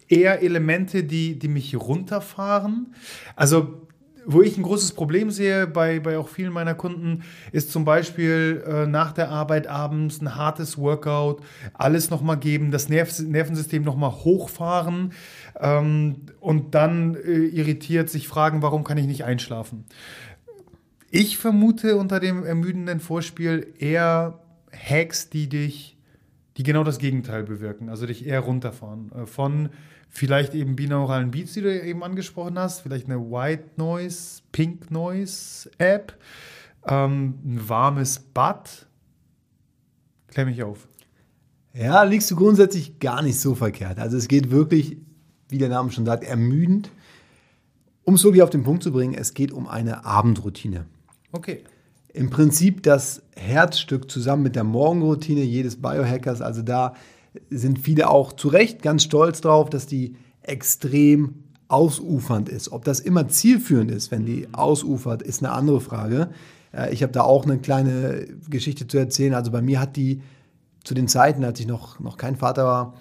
eher Elemente, die, die mich runterfahren. Also wo ich ein großes Problem sehe bei, bei auch vielen meiner Kunden, ist zum Beispiel äh, nach der Arbeit abends ein hartes Workout, alles nochmal geben, das Nerv Nervensystem nochmal hochfahren ähm, und dann äh, irritiert sich fragen, warum kann ich nicht einschlafen. Ich vermute unter dem ermüdenden Vorspiel eher Hacks, die dich, die genau das Gegenteil bewirken, also dich eher runterfahren. Äh, von vielleicht eben binauralen Beats, die du eben angesprochen hast, vielleicht eine White Noise, Pink Noise App, ähm, ein warmes Bad. Klär mich auf. Ja, liegst du grundsätzlich gar nicht so verkehrt. Also es geht wirklich, wie der Name schon sagt, ermüdend. Um es wirklich auf den Punkt zu bringen, es geht um eine Abendroutine. Okay. Im Prinzip das Herzstück zusammen mit der Morgenroutine jedes Biohackers. Also da sind viele auch zu Recht ganz stolz drauf, dass die extrem ausufernd ist. Ob das immer zielführend ist, wenn die ausufert, ist eine andere Frage. Äh, ich habe da auch eine kleine Geschichte zu erzählen. Also bei mir hat die zu den Zeiten, als ich noch, noch kein Vater war,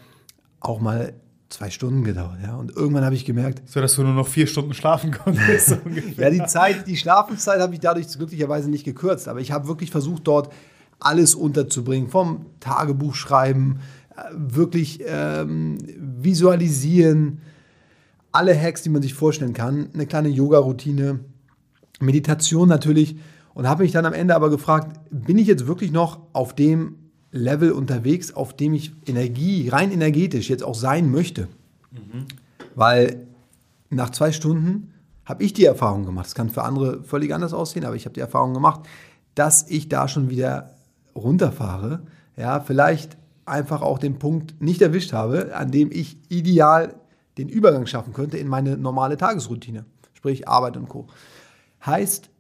auch mal zwei Stunden gedauert. Ja. Und irgendwann habe ich gemerkt. So, dass du nur noch vier Stunden schlafen konntest. ja, die Zeit, die Schlafenszeit habe ich dadurch glücklicherweise nicht gekürzt. Aber ich habe wirklich versucht, dort alles unterzubringen. Vom Tagebuch schreiben, äh, wirklich ähm, visualisieren, alle Hacks, die man sich vorstellen kann, eine kleine Yoga-Routine, Meditation natürlich. Und habe mich dann am Ende aber gefragt, bin ich jetzt wirklich noch auf dem Level unterwegs, auf dem ich Energie, rein energetisch jetzt auch sein möchte. Mhm. Weil nach zwei Stunden habe ich die Erfahrung gemacht, das kann für andere völlig anders aussehen, aber ich habe die Erfahrung gemacht, dass ich da schon wieder runterfahre. Ja, vielleicht einfach auch den Punkt nicht erwischt habe, an dem ich ideal den Übergang schaffen könnte in meine normale Tagesroutine, sprich Arbeit und Co. Heißt,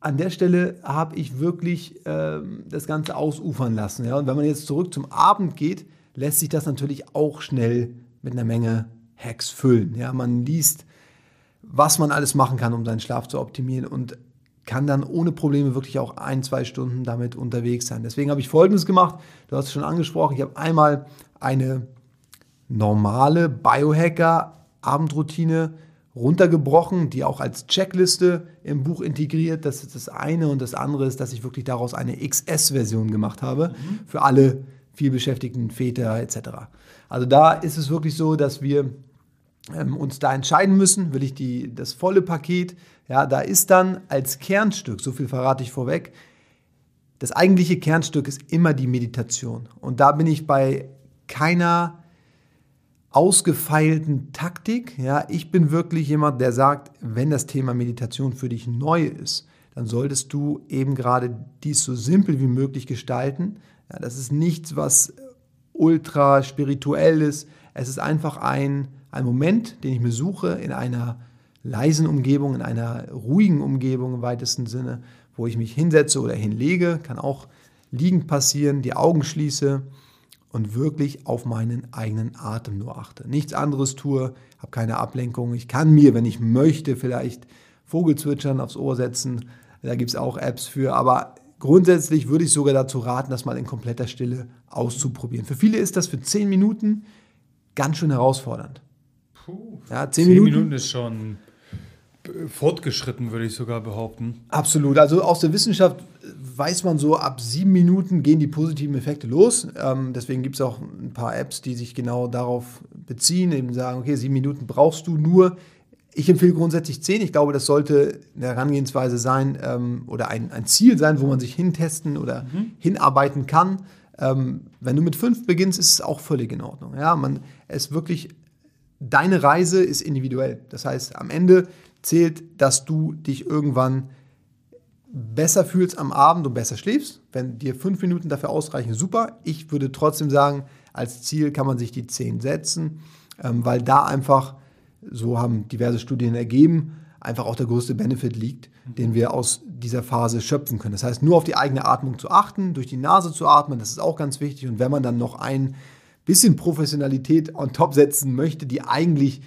an der Stelle habe ich wirklich ähm, das Ganze ausufern lassen. Ja? Und wenn man jetzt zurück zum Abend geht, lässt sich das natürlich auch schnell mit einer Menge Hacks füllen. Ja? Man liest, was man alles machen kann, um seinen Schlaf zu optimieren und kann dann ohne Probleme wirklich auch ein, zwei Stunden damit unterwegs sein. Deswegen habe ich Folgendes gemacht. Du hast es schon angesprochen. Ich habe einmal eine normale Biohacker-Abendroutine runtergebrochen, die auch als Checkliste im Buch integriert. Das ist das eine. Und das andere ist, dass ich wirklich daraus eine XS-Version gemacht habe mhm. für alle vielbeschäftigten Väter etc. Also da ist es wirklich so, dass wir ähm, uns da entscheiden müssen, will ich die, das volle Paket. Ja, da ist dann als Kernstück, so viel verrate ich vorweg, das eigentliche Kernstück ist immer die Meditation. Und da bin ich bei keiner ausgefeilten Taktik. Ja, ich bin wirklich jemand, der sagt, wenn das Thema Meditation für dich neu ist, dann solltest du eben gerade dies so simpel wie möglich gestalten. Ja, das ist nichts, was ultra spirituell ist. Es ist einfach ein, ein Moment, den ich mir suche in einer leisen Umgebung, in einer ruhigen Umgebung im weitesten Sinne, wo ich mich hinsetze oder hinlege, kann auch liegend passieren, die Augen schließe und wirklich auf meinen eigenen Atem nur achte. Nichts anderes tue, habe keine Ablenkung. Ich kann mir, wenn ich möchte, vielleicht Vogelzwitschern aufs Ohr setzen. Da gibt es auch Apps für. Aber grundsätzlich würde ich sogar dazu raten, das mal in kompletter Stille auszuprobieren. Für viele ist das für zehn Minuten ganz schön herausfordernd. Puh, ja, zehn, zehn Minuten, Minuten ist schon fortgeschritten, würde ich sogar behaupten. Absolut. Also aus der Wissenschaft weiß man so, ab sieben Minuten gehen die positiven Effekte los. Ähm, deswegen gibt es auch ein paar Apps, die sich genau darauf beziehen, eben sagen, okay, sieben Minuten brauchst du nur. Ich empfehle grundsätzlich zehn. Ich glaube, das sollte eine Herangehensweise sein ähm, oder ein, ein Ziel sein, wo man sich hintesten oder mhm. hinarbeiten kann. Ähm, wenn du mit fünf beginnst, ist es auch völlig in Ordnung. Ja, man ist wirklich, deine Reise ist individuell. Das heißt, am Ende zählt, dass du dich irgendwann besser fühlst am Abend und besser schläfst. Wenn dir fünf Minuten dafür ausreichen, super. Ich würde trotzdem sagen, als Ziel kann man sich die zehn setzen, ähm, weil da einfach, so haben diverse Studien ergeben, einfach auch der größte Benefit liegt, den wir aus dieser Phase schöpfen können. Das heißt, nur auf die eigene Atmung zu achten, durch die Nase zu atmen, das ist auch ganz wichtig. Und wenn man dann noch ein bisschen Professionalität on top setzen möchte, die eigentlich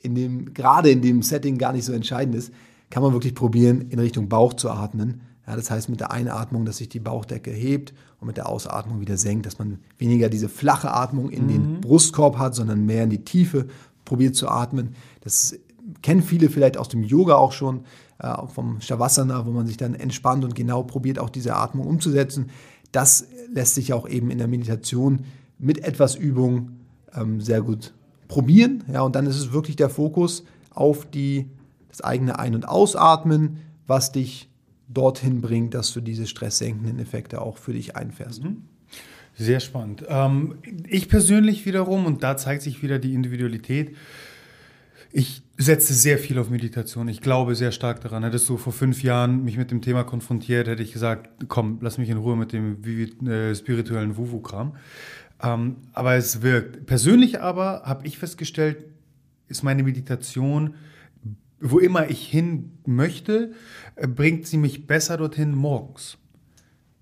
in dem, gerade in dem Setting gar nicht so entscheidend ist, kann man wirklich probieren, in Richtung Bauch zu atmen. Ja, das heißt mit der Einatmung, dass sich die Bauchdecke hebt und mit der Ausatmung wieder senkt, dass man weniger diese flache Atmung in mhm. den Brustkorb hat, sondern mehr in die Tiefe probiert zu atmen. Das kennen viele vielleicht aus dem Yoga auch schon, äh, vom Shavasana, wo man sich dann entspannt und genau probiert, auch diese Atmung umzusetzen. Das lässt sich auch eben in der Meditation mit etwas Übung ähm, sehr gut probieren. Ja, und dann ist es wirklich der Fokus auf die, das eigene Ein- und Ausatmen, was dich dorthin bringt, dass du diese stresssenkenden Effekte auch für dich einfährst. Mhm. Sehr spannend. Ähm, ich persönlich wiederum, und da zeigt sich wieder die Individualität, ich setze sehr viel auf Meditation. Ich glaube sehr stark daran. Hättest du vor fünf Jahren mich mit dem Thema konfrontiert, hätte ich gesagt, komm, lass mich in Ruhe mit dem äh, spirituellen Wuvu-Kram. Ähm, aber es wirkt. Persönlich aber habe ich festgestellt, ist meine Meditation, wo immer ich hin möchte, äh, bringt sie mich besser dorthin morgens.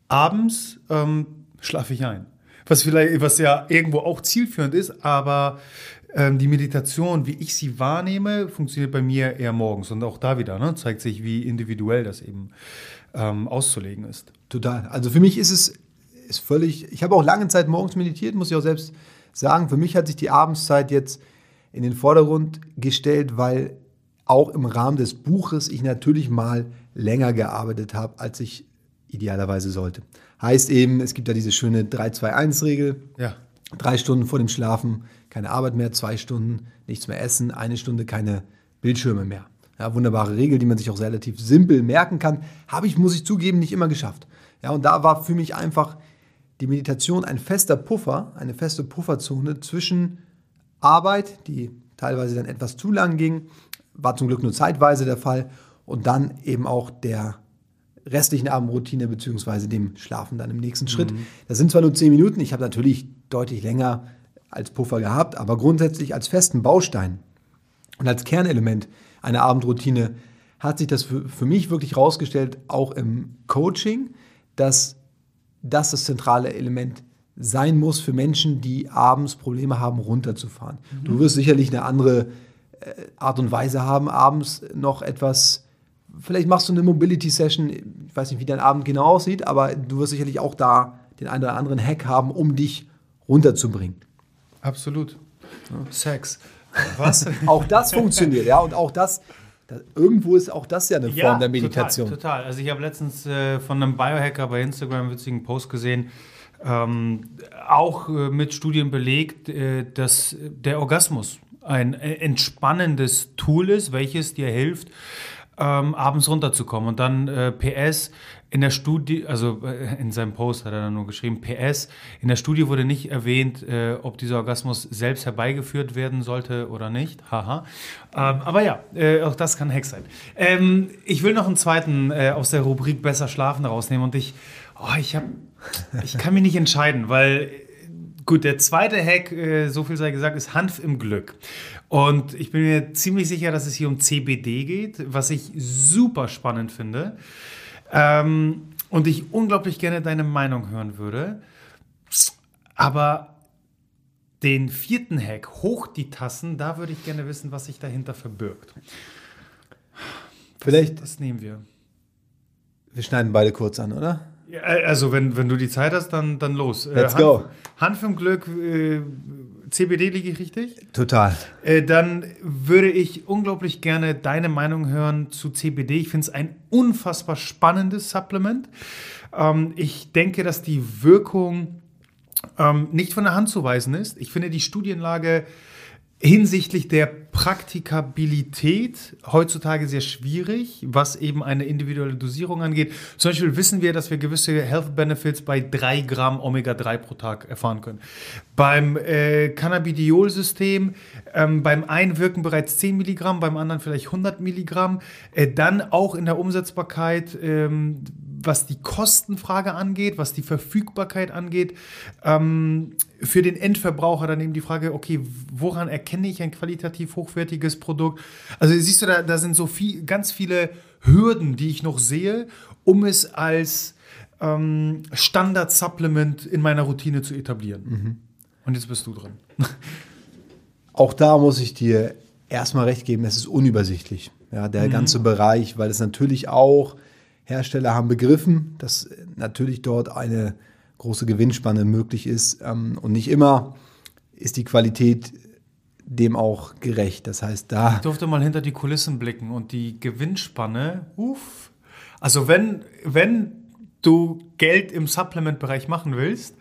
Abends ähm, schlafe ich ein. Was, vielleicht, was ja irgendwo auch zielführend ist, aber ähm, die Meditation, wie ich sie wahrnehme, funktioniert bei mir eher morgens. Und auch da wieder ne, zeigt sich, wie individuell das eben ähm, auszulegen ist. Total. Also für mich ist es ist völlig. Ich habe auch lange Zeit morgens meditiert, muss ich auch selbst sagen. Für mich hat sich die Abendszeit jetzt in den Vordergrund gestellt, weil auch im Rahmen des Buches ich natürlich mal länger gearbeitet habe, als ich idealerweise sollte. Heißt eben, es gibt ja diese schöne 3-2-1-Regel. Ja. Drei Stunden vor dem Schlafen keine Arbeit mehr, zwei Stunden nichts mehr essen, eine Stunde keine Bildschirme mehr. Ja, wunderbare Regel, die man sich auch relativ simpel merken kann. Habe ich, muss ich zugeben, nicht immer geschafft. Ja, und da war für mich einfach die Meditation ein fester Puffer, eine feste Pufferzone zwischen Arbeit, die teilweise dann etwas zu lang ging, war zum Glück nur zeitweise der Fall, und dann eben auch der restlichen Abendroutine bzw. dem Schlafen dann im nächsten Schritt. Mhm. Das sind zwar nur zehn Minuten, ich habe natürlich deutlich länger als Puffer gehabt, aber grundsätzlich als festen Baustein Und als Kernelement einer Abendroutine hat sich das für, für mich wirklich herausgestellt, auch im Coaching, dass das das zentrale Element sein muss für Menschen, die abends Probleme haben, runterzufahren. Mhm. Du wirst sicherlich eine andere äh, Art und Weise haben, abends noch etwas, vielleicht machst du eine Mobility-Session, ich weiß nicht, wie dein Abend genau aussieht, aber du wirst sicherlich auch da den einen oder anderen Hack haben, um dich runterzubringen. Absolut. Ja. Sex. Was? auch das funktioniert, ja, und auch das das, irgendwo ist auch das ja eine ja, Form der Meditation. Total, total. Also ich habe letztens äh, von einem Biohacker bei Instagram einen witzigen Post gesehen, ähm, auch äh, mit Studien belegt, äh, dass der Orgasmus ein äh, entspannendes Tool ist, welches dir hilft, ähm, abends runterzukommen. Und dann äh, PS, in der Studie, also äh, in seinem Post hat er dann nur geschrieben, PS, in der Studie wurde nicht erwähnt, äh, ob dieser Orgasmus selbst herbeigeführt werden sollte oder nicht. Haha. Ähm, aber ja, äh, auch das kann Hack sein. Ähm, ich will noch einen zweiten äh, aus der Rubrik Besser schlafen rausnehmen und ich, oh, ich, hab, ich kann mich nicht entscheiden, weil gut, der zweite Hack, äh, so viel sei gesagt, ist Hanf im Glück. Und ich bin mir ziemlich sicher, dass es hier um CBD geht, was ich super spannend finde. Ähm, und ich unglaublich gerne deine Meinung hören würde. Aber den vierten Hack, hoch die Tassen, da würde ich gerne wissen, was sich dahinter verbirgt. Vielleicht. Das nehmen wir. Wir schneiden beide kurz an, oder? Ja, äh, also, wenn, wenn du die Zeit hast, dann, dann los. Äh, Let's Hanf, go. Hanf im Glück, äh, CBD liege ich richtig? Total. Äh, dann würde ich unglaublich gerne deine Meinung hören zu CBD. Ich finde es ein unfassbar spannendes Supplement. Ähm, ich denke, dass die Wirkung ähm, nicht von der Hand zu weisen ist. Ich finde die Studienlage hinsichtlich der Praktikabilität heutzutage sehr schwierig, was eben eine individuelle Dosierung angeht. Zum Beispiel wissen wir, dass wir gewisse Health Benefits bei 3 Gramm Omega-3 pro Tag erfahren können. Beim äh, Cannabidiol-System, ähm, beim einen wirken bereits 10 Milligramm, beim anderen vielleicht 100 Milligramm. Äh, dann auch in der Umsetzbarkeit, ähm, was die Kostenfrage angeht, was die Verfügbarkeit angeht. Ähm, für den Endverbraucher dann eben die Frage, okay, woran erkenne ich ein qualitativ hochwertiges Produkt? Also siehst du, da, da sind so viel, ganz viele Hürden, die ich noch sehe, um es als ähm, Standard-Supplement in meiner Routine zu etablieren. Mhm. Und jetzt bist du dran. Auch da muss ich dir erstmal recht geben, es ist unübersichtlich. Ja, der mhm. ganze Bereich, weil es natürlich auch Hersteller haben begriffen, dass natürlich dort eine große Gewinnspanne möglich ist. Ähm, und nicht immer ist die Qualität dem auch gerecht. Das heißt, da. Ich durfte mal hinter die Kulissen blicken und die Gewinnspanne, uff. Also, wenn, wenn du Geld im Supplement-Bereich machen willst,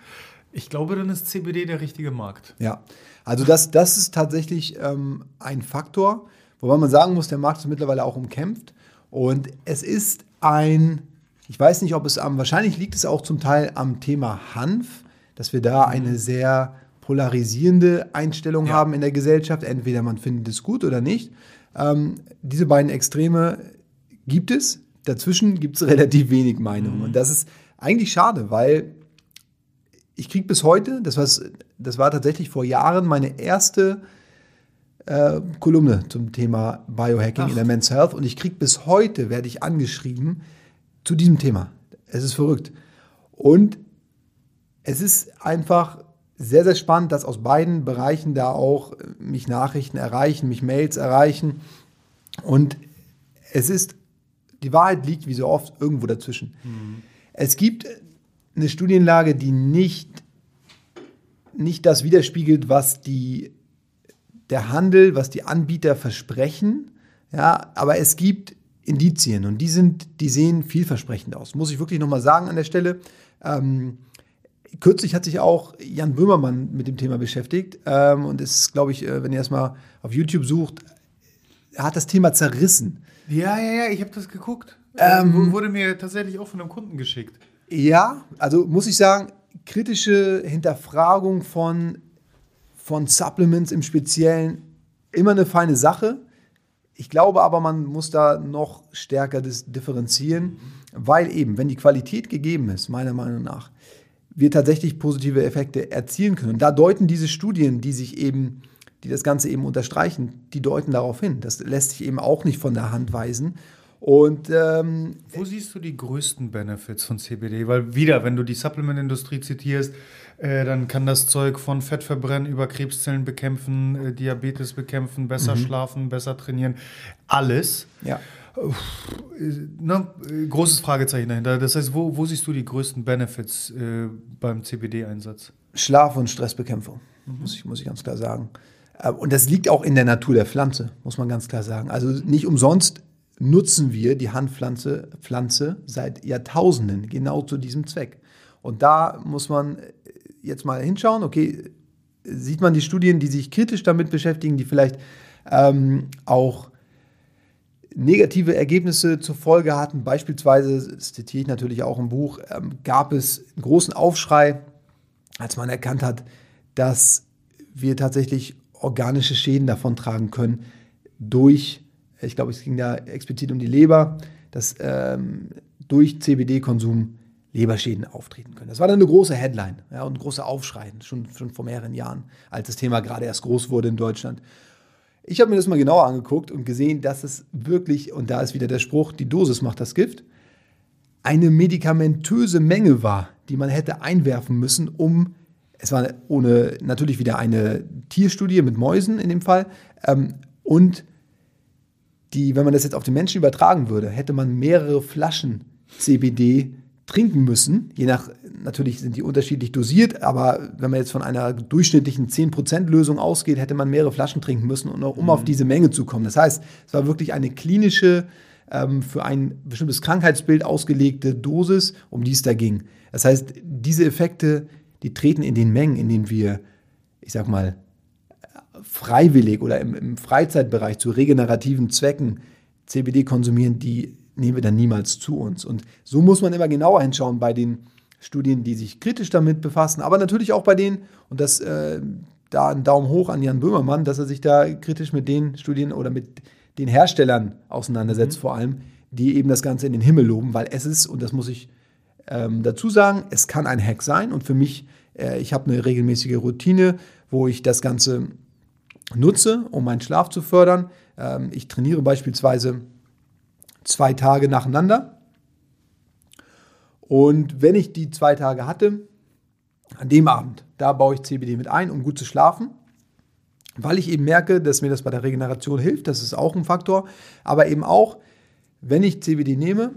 ich glaube, dann ist CBD der richtige Markt. Ja, also das, das ist tatsächlich ähm, ein Faktor, wobei man sagen muss, der Markt ist mittlerweile auch umkämpft. Und es ist ein ich weiß nicht, ob es am, wahrscheinlich liegt es auch zum Teil am Thema Hanf, dass wir da eine mhm. sehr polarisierende Einstellung ja. haben in der Gesellschaft. Entweder man findet es gut oder nicht. Ähm, diese beiden Extreme gibt es. Dazwischen gibt es relativ wenig Meinungen. Mhm. Und das ist eigentlich schade, weil ich kriege bis heute, das, was, das war tatsächlich vor Jahren meine erste äh, Kolumne zum Thema Biohacking Ach. in der Men's Health. Und ich kriege bis heute, werde ich angeschrieben, zu diesem Thema. Es ist verrückt. Und es ist einfach sehr, sehr spannend, dass aus beiden Bereichen da auch äh, mich Nachrichten erreichen, mich Mails erreichen. Und es ist, die Wahrheit liegt wie so oft irgendwo dazwischen. Mhm. Es gibt eine Studienlage, die nicht, nicht das widerspiegelt, was die, der Handel, was die Anbieter versprechen. Ja, aber es gibt Indizien und die sind, die sehen vielversprechend aus. Muss ich wirklich nochmal sagen an der Stelle. Ähm, kürzlich hat sich auch Jan Böhmermann mit dem Thema beschäftigt ähm, und ist, glaube ich, äh, wenn ihr erstmal auf YouTube sucht, er hat das Thema zerrissen. Ja, ja, ja, ich habe das geguckt. Ähm, wurde mir tatsächlich auch von einem Kunden geschickt. Ja, also muss ich sagen, kritische Hinterfragung von, von Supplements im Speziellen immer eine feine Sache. Ich glaube aber, man muss da noch stärker differenzieren, weil eben, wenn die Qualität gegeben ist, meiner Meinung nach, wir tatsächlich positive Effekte erzielen können. Und da deuten diese Studien, die sich eben die das Ganze eben unterstreichen, die deuten darauf hin. Das lässt sich eben auch nicht von der Hand weisen. Und ähm, wo siehst du die größten Benefits von CBD? Weil wieder, wenn du die Supplement-Industrie zitierst, äh, dann kann das Zeug von Fett verbrennen über Krebszellen bekämpfen, äh, Diabetes bekämpfen, besser mhm. schlafen, besser trainieren, alles. Ja. Ne, großes Fragezeichen dahinter. Das heißt, wo, wo siehst du die größten Benefits äh, beim CBD-Einsatz? Schlaf- und Stressbekämpfung, mhm. muss, ich, muss ich ganz klar sagen. Äh, und das liegt auch in der Natur der Pflanze, muss man ganz klar sagen. Also nicht umsonst nutzen wir die Handpflanze Pflanze seit Jahrtausenden genau zu diesem Zweck. Und da muss man jetzt mal hinschauen, okay, sieht man die Studien, die sich kritisch damit beschäftigen, die vielleicht ähm, auch negative Ergebnisse zur Folge hatten. Beispielsweise, das zitiere ich natürlich auch im Buch, ähm, gab es einen großen Aufschrei, als man erkannt hat, dass wir tatsächlich organische Schäden davon tragen können durch, ich glaube, es ging da explizit um die Leber, dass ähm, durch CBD-Konsum Leberschäden auftreten können. Das war dann eine große Headline ja, und ein großer Aufschrei, schon, schon vor mehreren Jahren, als das Thema gerade erst groß wurde in Deutschland. Ich habe mir das mal genauer angeguckt und gesehen, dass es wirklich, und da ist wieder der Spruch, die Dosis macht das Gift, eine medikamentöse Menge war, die man hätte einwerfen müssen, um, es war ohne, natürlich wieder eine Tierstudie mit Mäusen in dem Fall, ähm, und die, wenn man das jetzt auf den Menschen übertragen würde, hätte man mehrere Flaschen CBD trinken müssen, je nach natürlich sind die unterschiedlich dosiert, aber wenn man jetzt von einer durchschnittlichen 10% Lösung ausgeht, hätte man mehrere Flaschen trinken müssen, um mhm. auf diese Menge zu kommen. Das heißt, es war wirklich eine klinische, ähm, für ein bestimmtes Krankheitsbild ausgelegte Dosis, um die es da ging. Das heißt, diese Effekte, die treten in den Mengen, in denen wir, ich sag mal, freiwillig oder im, im Freizeitbereich zu regenerativen Zwecken CBD konsumieren, die nehmen wir dann niemals zu uns. Und so muss man immer genauer hinschauen bei den Studien, die sich kritisch damit befassen, aber natürlich auch bei denen, und das äh, da ein Daumen hoch an Jan Böhmermann, dass er sich da kritisch mit den Studien oder mit den Herstellern auseinandersetzt, mhm. vor allem, die eben das Ganze in den Himmel loben, weil es ist, und das muss ich ähm, dazu sagen, es kann ein Hack sein und für mich, äh, ich habe eine regelmäßige Routine, wo ich das Ganze nutze, um meinen Schlaf zu fördern. Ähm, ich trainiere beispielsweise zwei Tage nacheinander und wenn ich die zwei Tage hatte, an dem Abend, da baue ich CBD mit ein, um gut zu schlafen, weil ich eben merke, dass mir das bei der Regeneration hilft. Das ist auch ein Faktor. Aber eben auch, wenn ich CBD nehme,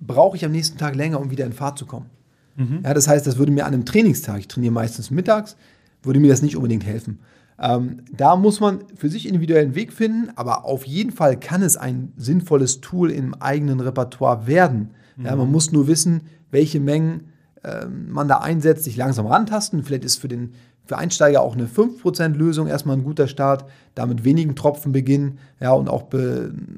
brauche ich am nächsten Tag länger, um wieder in Fahrt zu kommen. Mhm. Ja, das heißt, das würde mir an einem Trainingstag, ich trainiere meistens mittags, würde mir das nicht unbedingt helfen. Ähm, da muss man für sich individuellen Weg finden, aber auf jeden Fall kann es ein sinnvolles Tool im eigenen Repertoire werden. Mhm. Ja, man muss nur wissen, welche Mengen äh, man da einsetzt, sich langsam rantasten. Vielleicht ist für den für Einsteiger auch eine 5% Lösung erstmal ein guter Start, da mit wenigen Tropfen beginnen ja, und auch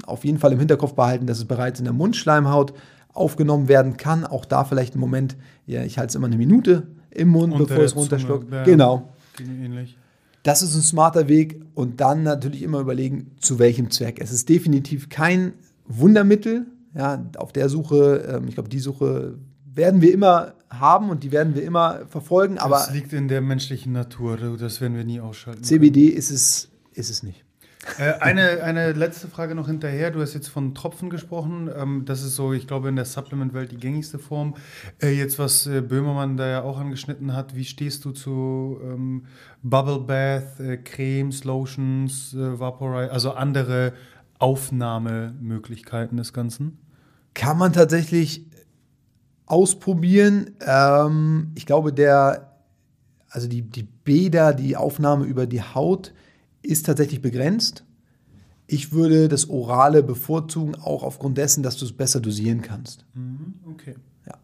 auf jeden Fall im Hinterkopf behalten, dass es bereits in der Mundschleimhaut aufgenommen werden kann. Auch da vielleicht ein Moment, ja, ich halte es immer eine Minute im Mund, und bevor es runterschluckt. Ja, genau. Ähnlich. Das ist ein smarter Weg und dann natürlich immer überlegen, zu welchem Zweck. Es ist definitiv kein Wundermittel. Ja, auf der Suche, ähm, ich glaube, die Suche werden wir immer haben und die werden wir immer verfolgen. Aber das liegt in der menschlichen Natur, das werden wir nie ausschalten. CBD ist es, ist es nicht. Äh, eine, eine letzte Frage noch hinterher. Du hast jetzt von Tropfen gesprochen. Ähm, das ist so, ich glaube, in der Supplement-Welt die gängigste Form. Äh, jetzt, was äh, Böhmermann da ja auch angeschnitten hat, wie stehst du zu ähm, Bubble Bath, Cremes, Lotions, äh, Vaporize, also andere Aufnahmemöglichkeiten des Ganzen? Kann man tatsächlich ausprobieren. Ähm, ich glaube, der, also die, die Bäder, die Aufnahme über die Haut ist tatsächlich begrenzt. Ich würde das Orale bevorzugen, auch aufgrund dessen, dass du es besser dosieren kannst. Mhm, okay. Ja.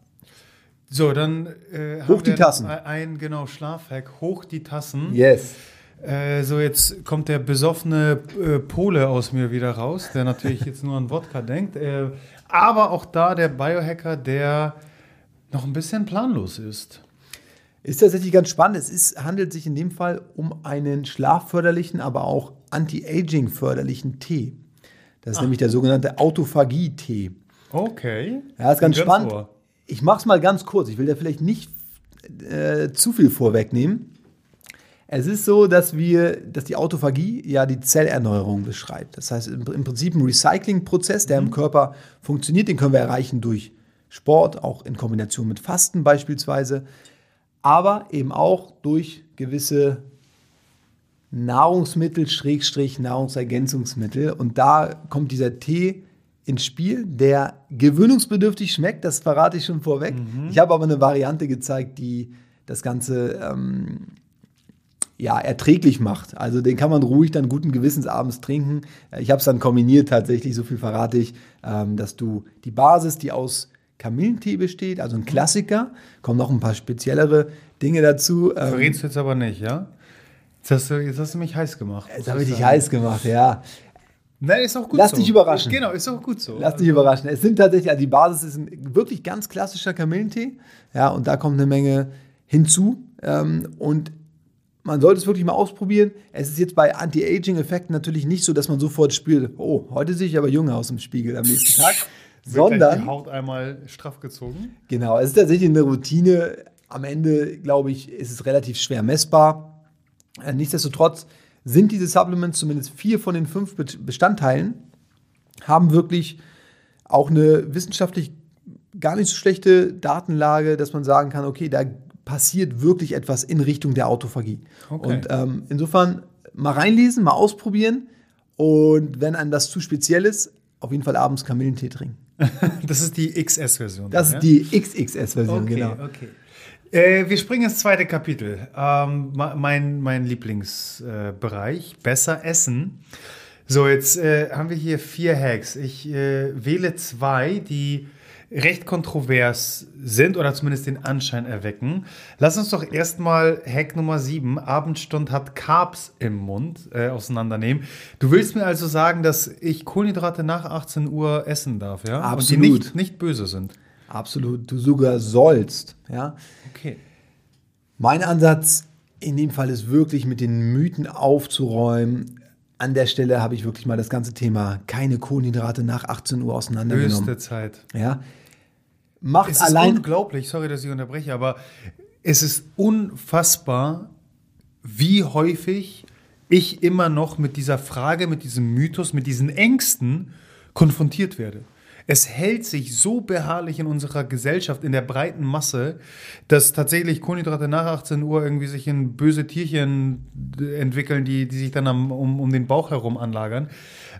So, dann äh, hoch die Tassen. Ein, genau Schlafhack. Hoch die Tassen. Yes. Äh, so, jetzt kommt der besoffene äh, Pole aus mir wieder raus, der natürlich jetzt nur an Wodka denkt. Äh, aber auch da der Biohacker, der noch ein bisschen planlos ist. Ist tatsächlich ganz spannend. Es ist, handelt sich in dem Fall um einen schlafförderlichen, aber auch anti-aging-förderlichen Tee. Das ist Ach. nämlich der sogenannte Autophagie-Tee. Okay. Ja, ist ganz spannend. Vor. Ich mache es mal ganz kurz. Ich will da vielleicht nicht äh, zu viel vorwegnehmen. Es ist so, dass wir, dass die Autophagie ja die Zellerneuerung beschreibt. Das heißt im, im Prinzip ein Recyclingprozess, der im Körper funktioniert, den können wir erreichen durch Sport, auch in Kombination mit Fasten beispielsweise, aber eben auch durch gewisse Nahrungsmittel, Schrägstrich Nahrungsergänzungsmittel. Und da kommt dieser Tee ins Spiel, der gewöhnungsbedürftig schmeckt, das verrate ich schon vorweg. Ich habe aber eine Variante gezeigt, die das Ganze ähm, ja, erträglich macht. Also den kann man ruhig dann guten Gewissens abends trinken. Ich habe es dann kombiniert tatsächlich, so viel verrate ich, ähm, dass du die Basis, die aus Kamillentee besteht, also ein Klassiker, kommen noch ein paar speziellere Dinge dazu. Ähm, Verrätst du jetzt aber nicht, ja? Jetzt hast du, jetzt hast du mich heiß gemacht. Jetzt habe ich dich heiß gemacht, ja. Nein, ist auch gut Lass so. dich überraschen. Genau, ist auch gut so. Lass dich überraschen. Es sind tatsächlich, also die Basis ist ein wirklich ganz klassischer Kamillentee. Ja, und da kommt eine Menge hinzu. Ähm, und man sollte es wirklich mal ausprobieren. Es ist jetzt bei Anti-Aging-Effekten natürlich nicht so, dass man sofort spürt, oh, heute sehe ich aber jung aus im Spiegel am nächsten Tag. Gleich die sondern, Haut einmal straff gezogen. genau, es ist tatsächlich eine Routine. Am Ende, glaube ich, ist es relativ schwer messbar. Äh, Nichtsdestotrotz sind diese Supplements, zumindest vier von den fünf Be- Bestandteilen, haben wirklich auch eine wissenschaftlich gar nicht so schlechte Datenlage, dass man sagen kann, okay, da passiert wirklich etwas in Richtung der Autophagie. Okay. Und ähm, insofern mal reinlesen, mal ausprobieren und wenn einem das zu speziell ist, auf jeden Fall abends Kamillentee trinken. Das ist die XS-Version. Das ja? ist die XXS-Version, Okay, genau. okay. Äh, wir springen ins zweite Kapitel. Ähm, mein mein Lieblingsbereich, äh, Bereich, besser essen. So, jetzt äh, haben wir hier vier Hacks. Ich äh, wähle zwei, die recht kontrovers sind oder zumindest den Anschein erwecken. Lass uns doch erstmal Hack Nummer 7, Abendstund hat Carbs im Mund, äh, auseinandernehmen. Du willst mir also sagen, dass ich Kohlenhydrate nach 18 Uhr essen darf, ja? Und Absolut. die nicht, nicht böse sind. Absolut, du sogar sollst. Ja? Okay. Mein Ansatz in dem Fall ist wirklich mit den Mythen aufzuräumen. An der Stelle habe ich wirklich mal das ganze Thema keine Kohlenhydrate nach 18 Uhr auseinandergenommen. Höchste Zeit. Ja. Macht Es ist allein unglaublich, sorry, dass ich unterbreche, aber es ist unfassbar, wie häufig ich immer noch mit dieser Frage, mit diesem Mythos, mit diesen Ängsten konfrontiert werde. Es hält sich so beharrlich in unserer Gesellschaft, in der breiten Masse, dass tatsächlich Kohlenhydrate nach 18 Uhr irgendwie sich in böse Tierchen entwickeln, die, die sich dann am, um, um den Bauch herum anlagern.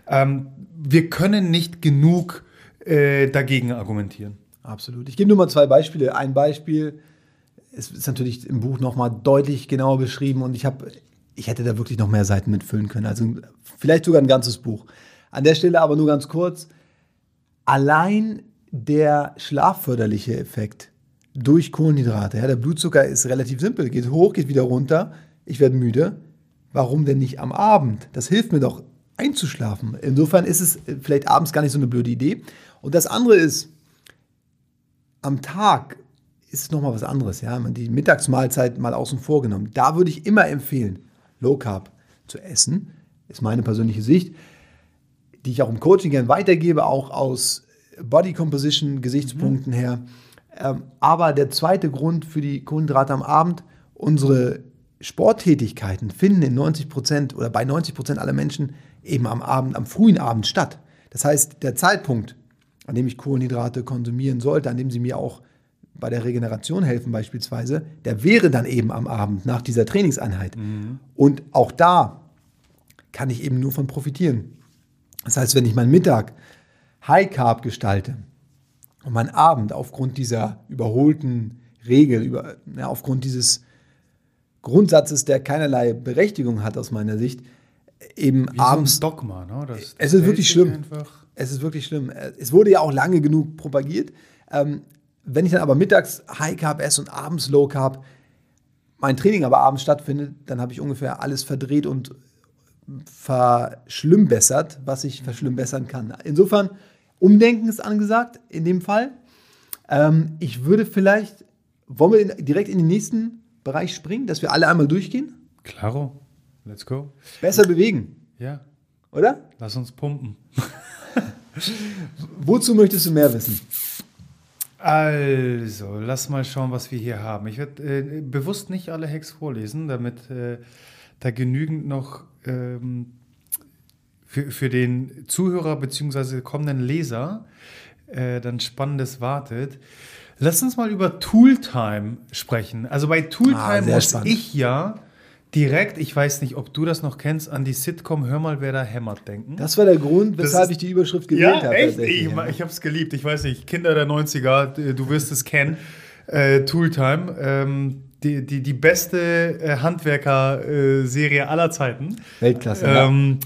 Ähm, wir können nicht genug äh, dagegen argumentieren. Absolut. Ich gebe nur mal zwei Beispiele. Ein Beispiel, es ist natürlich im Buch nochmal deutlich genauer beschrieben und ich habe, ich hätte da wirklich noch mehr Seiten mitfüllen können. Also vielleicht sogar ein ganzes Buch. An der Stelle aber nur ganz kurz. Allein der schlafförderliche Effekt durch Kohlenhydrate, ja, der Blutzucker ist relativ simpel, geht hoch, geht wieder runter, ich werde müde. Warum denn nicht am Abend? Das hilft mir doch einzuschlafen. Insofern ist es vielleicht abends gar nicht so eine blöde Idee. Und das andere ist, am Tag ist es nochmal was anderes. Ja? Die Mittagsmahlzeit mal außen vor genommen. Da würde ich immer empfehlen, Low Carb zu essen. Ist meine persönliche Sicht, die ich auch im Coaching gerne weitergebe, auch aus Body Composition Gesichtspunkten her. Ähm, aber der zweite Grund für die Kohlenhydrate am Abend, unsere Sporttätigkeiten finden in 90 Prozent oder bei 90 Prozent aller Menschen eben am Abend, am frühen Abend statt. Das heißt, der Zeitpunkt, an dem ich Kohlenhydrate konsumieren sollte, an dem sie mir auch bei der Regeneration helfen beispielsweise, der wäre dann eben am Abend nach dieser Trainingseinheit. Und auch da kann ich eben nur von profitieren. Das heißt, wenn ich meinen Mittag High Carb gestalte und meinen Abend aufgrund dieser überholten Regel, über, ja, aufgrund dieses Grundsatzes, der keinerlei Berechtigung hat aus meiner Sicht, eben Wie abends so ein Dogma, ne? Das, Es ist wirklich schlimm. Einfach. Es ist wirklich schlimm. Äh, Es wurde ja auch lange genug propagiert. Ähm, wenn ich dann aber mittags High Carb esse und abends Low Carb, mein Training aber abends stattfindet, dann habe ich ungefähr alles verdreht und verschlimmbessert, was ich verschlimmbessern kann. Insofern, Umdenken ist angesagt in dem Fall. Ähm, ich würde vielleicht, wollen wir in, direkt in den nächsten Bereich springen, dass wir alle einmal durchgehen? Klaro, let's go. Besser bewegen, Ja, oder? lass uns pumpen. Wozu möchtest du mehr wissen? Also, lass mal schauen, was wir hier haben. Ich werde äh, bewusst nicht alle Hacks vorlesen, damit äh, da genügend noch ähm, für, für den Zuhörer bzw. kommenden Leser äh, dann Spannendes wartet. Lass uns mal über Tooltime sprechen. Also bei Tooltime Ah, muss spannend. ich ja direkt, ich weiß nicht, ob du das noch kennst, an die Sitcom Hör mal, wer da hämmert denken. Das war der Grund, weshalb ist- ich die Überschrift gewählt habe. echt? Ich, ja. ich habe es geliebt. Ich weiß nicht, Kinder der 90er, d- du wirst es kennen. Äh, Tooltime, ähm, die, die, die beste äh, Handwerker-Serie aller Zeiten. Weltklasse. ja. Ähm,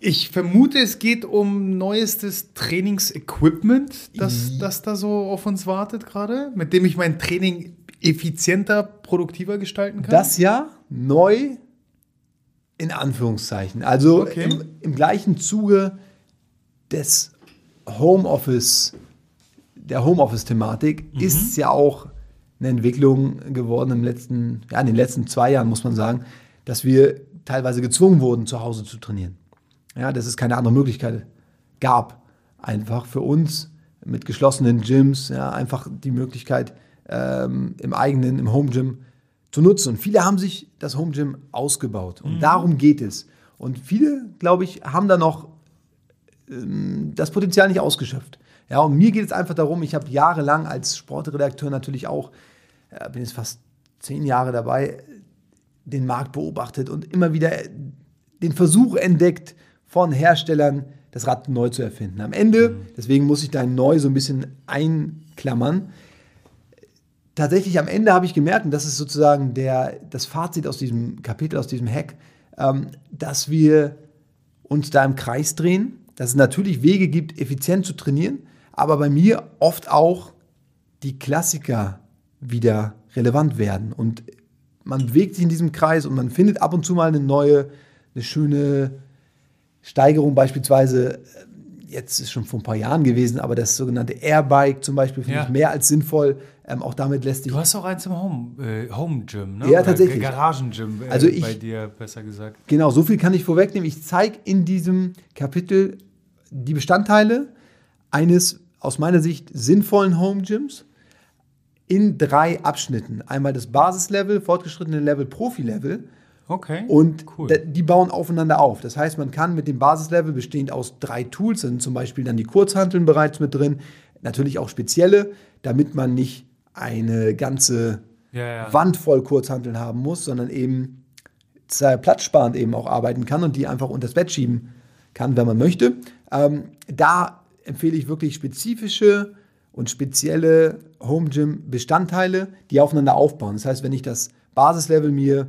ich vermute, es geht um neuestes Trainingsequipment, das, das da so auf uns wartet gerade, mit dem ich mein Training effizienter, produktiver gestalten kann. Das ja neu in Anführungszeichen. Also Okay. im, im gleichen Zuge des Homeoffice, der Homeoffice-Thematik Mhm. ist es ja auch eine Entwicklung geworden im letzten, ja, in den letzten zwei Jahren, muss man sagen, dass wir teilweise gezwungen wurden, zu Hause zu trainieren. Ja, dass es keine andere Möglichkeit gab. Einfach für uns mit geschlossenen Gyms, ja, einfach die Möglichkeit, ähm, im eigenen, im Home Gym zu nutzen. Und viele haben sich das Home Gym ausgebaut. Und darum geht es. Und viele, glaube ich, haben da noch ähm, das Potenzial nicht ausgeschöpft. Ja, und mir geht es einfach darum, ich habe jahrelang als Sportredakteur natürlich auch, äh, bin jetzt fast zehn Jahre dabei, den Markt beobachtet und immer wieder den Versuch entdeckt von Herstellern, das Rad neu zu erfinden. Am Ende, deswegen muss ich da neu so ein bisschen einklammern, tatsächlich am Ende habe ich gemerkt, und das ist sozusagen der, das Fazit aus diesem Kapitel, aus diesem Hack, ähm, dass wir uns da im Kreis drehen, dass es natürlich Wege gibt, effizient zu trainieren, aber bei mir oft auch die Klassiker wieder relevant werden. Und man bewegt sich in diesem Kreis und man findet ab und zu mal eine neue, eine schöne Steigerung, beispielsweise, jetzt ist schon vor ein paar Jahren gewesen, aber das sogenannte Airbike zum Beispiel finde Ja. ich mehr als sinnvoll. Ähm, auch damit lässt sich Du hast auch eins im Home, äh, Home Gym, ne? Ja, Oder tatsächlich. Garagen-Gym, äh, Also ich- bei dir besser gesagt. Genau, so viel kann ich vorwegnehmen. Ich zeige in diesem Kapitel die Bestandteile eines aus meiner Sicht sinnvollen Home Gyms in drei Abschnitten. Einmal das Basislevel, fortgeschrittene Level, Profi-Level Okay. und Cool. die bauen aufeinander auf. Das heißt, man kann mit dem Basislevel bestehend aus drei Tools, sind zum Beispiel dann die Kurzhanteln bereits mit drin, natürlich auch spezielle, damit man nicht eine ganze ja, ja. Wand voll Kurzhanteln haben muss, sondern eben platzsparend eben auch arbeiten kann und die einfach unter das Bett schieben kann, wenn man möchte. Ähm, da empfehle ich wirklich spezifische und spezielle Home Gym Bestandteile, die aufeinander aufbauen. Das heißt, wenn ich das Basislevel mir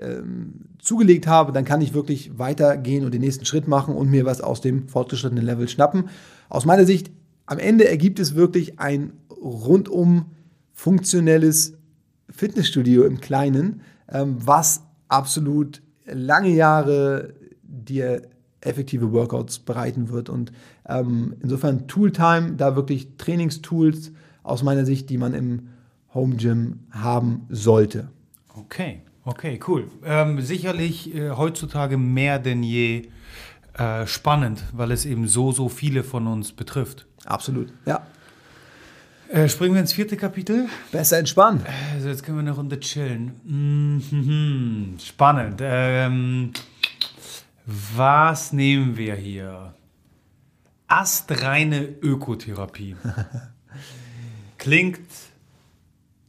ähm, zugelegt habe, dann kann ich wirklich weitergehen und den nächsten Schritt machen und mir was aus dem fortgeschrittenen Level schnappen. Aus meiner Sicht, am Ende ergibt es wirklich ein rundum funktionelles Fitnessstudio im Kleinen, ähm, was absolut lange Jahre dir effektive Workouts bereiten wird. Und ähm, insofern Tooltime, da wirklich Trainingstools aus meiner Sicht, die man im Home Gym haben sollte. Okay, okay, cool. Ähm, sicherlich äh, heutzutage mehr denn je äh, spannend, weil es eben so, so viele von uns betrifft. Absolut. Ja. Äh, springen wir ins vierte Kapitel. Besser entspannen. Also jetzt können wir eine Runde chillen. Mhm. Spannend. Ähm, was nehmen wir hier? Astreine Ökotherapie. Klingt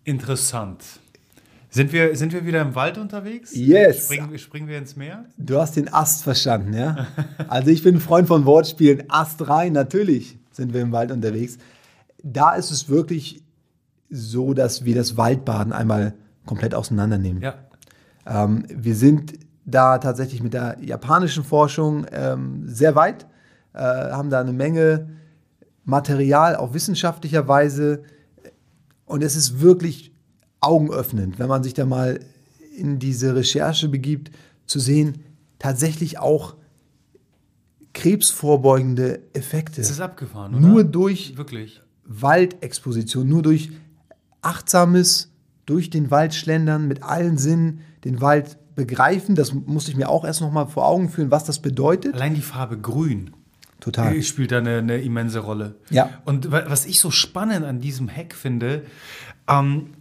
interessant. Sind wir, sind wir wieder im Wald unterwegs? Yes. Springen, springen wir ins Meer? Du hast den Ast verstanden, ja? Also ich bin ein Freund von Wortspielen. Ast rein, natürlich sind wir im Wald unterwegs. Da ist es wirklich so, dass wir das Waldbaden einmal komplett auseinandernehmen. Ja. Ähm, wir sind da tatsächlich mit der japanischen Forschung ähm, sehr weit, äh, haben da eine Menge Material auf wissenschaftlicher Weise und es ist wirklich augenöffnend, wenn man sich da mal in diese Recherche begibt, zu sehen, tatsächlich auch krebsvorbeugende Effekte. Es ist abgefahren, oder? Nur durch Wirklich. Waldexposition, nur durch achtsames, durch den Wald schlendern, mit allen Sinnen den Wald begreifen. Das musste ich mir auch erst noch mal vor Augen führen, was das bedeutet. Allein die Farbe grün. Total. äh, spielt da eine, eine immense Rolle. Ja. Und wa- was ich so spannend an diesem Hack finde, ähm,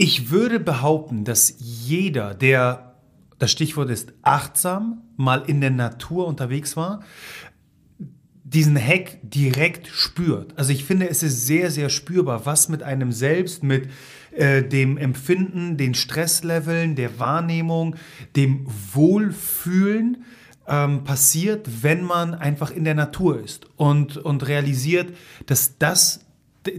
ich würde behaupten, dass jeder, der, das Stichwort ist achtsam, mal in der Natur unterwegs war, diesen Hack direkt spürt. Also ich finde, es ist sehr, sehr spürbar, was mit einem selbst, mit äh, dem Empfinden, den Stressleveln, der Wahrnehmung, dem Wohlfühlen ähm, passiert, wenn man einfach in der Natur ist und, und realisiert, dass das,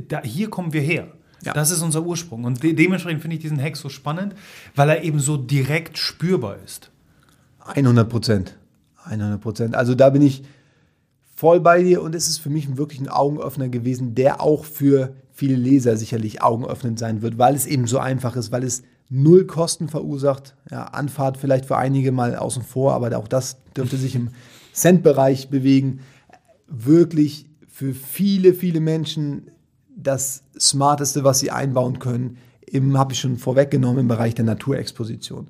da, hier kommen wir her. Ja. Das ist unser Ursprung. Und de dementsprechend finde ich diesen Hack so spannend, weil er eben so direkt spürbar ist. 100 Prozent. 100 Prozent. Also da bin ich voll bei dir und es ist für mich wirklich ein Augenöffner gewesen, der auch für viele Leser sicherlich augenöffnend sein wird, weil es eben so einfach ist, weil es null Kosten verursacht. Ja, Anfahrt vielleicht für einige mal außen vor, aber auch das dürfte sich im Cent-Bereich bewegen. Wirklich für viele, viele Menschen das Smarteste, was sie einbauen können, im, habe ich schon vorweggenommen, im Bereich der Naturexposition.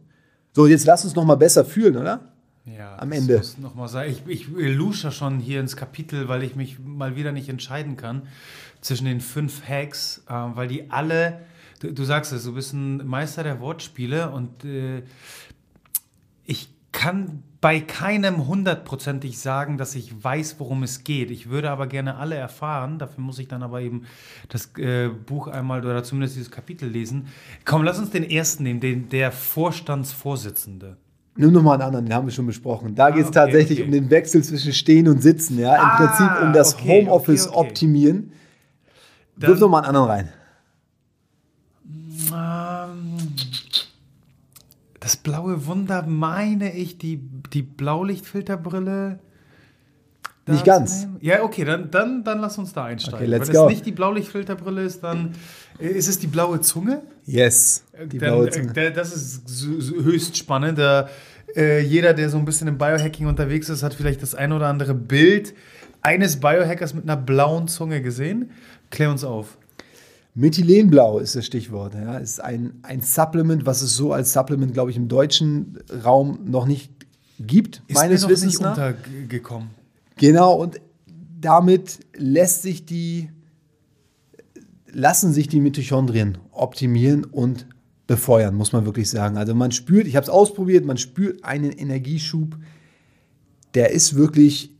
So, jetzt lass uns noch mal besser fühlen, oder? Ja, Am das Ende. muss Noch mal sagen. Ich, ich lusche schon hier ins Kapitel, weil ich mich mal wieder nicht entscheiden kann zwischen den fünf Hacks, äh, weil die alle, du, du sagst es, du bist ein Meister der Wortspiele und äh, ich kann bei keinem hundertprozentig sagen, dass ich weiß, worum es geht. Ich würde aber gerne alle erfahren. Dafür muss ich dann aber eben das äh, Buch einmal oder zumindest dieses Kapitel lesen. Komm, lass uns den ersten nehmen, den, der Vorstandsvorsitzende. Nimm noch mal einen anderen, den haben wir schon besprochen. Da geht es okay, tatsächlich okay. um den Wechsel zwischen Stehen und Sitzen. Ja? Im Ah, Prinzip um das okay, Homeoffice optimieren. Wirf noch mal einen anderen rein. Ähm, Das blaue Wunder meine ich, die, die Blaulichtfilterbrille. Nicht ganz. Ja, okay, dann, dann, dann lass uns da einsteigen. Okay, let's Wenn go. es nicht die Blaulichtfilterbrille ist, dann äh, ist es die blaue Zunge. Yes. Die Dann, blaue äh, Zunge. Das ist höchst spannend. Da, äh, jeder, der so ein bisschen im Biohacking unterwegs ist, hat vielleicht das ein oder andere Bild eines Biohackers mit einer blauen Zunge gesehen. Klär uns auf. Methylenblau ist das Stichwort. Ja. Es ist ein, ein Supplement, was es so als Supplement, glaube ich, im deutschen Raum noch nicht gibt, Ist meines mir noch Wissens nicht nach. untergekommen. Genau, und damit lässt sich die, lassen sich die Mitochondrien optimieren und befeuern, muss man wirklich sagen. Also man spürt, ich habe es ausprobiert, man spürt einen Energieschub, der ist wirklich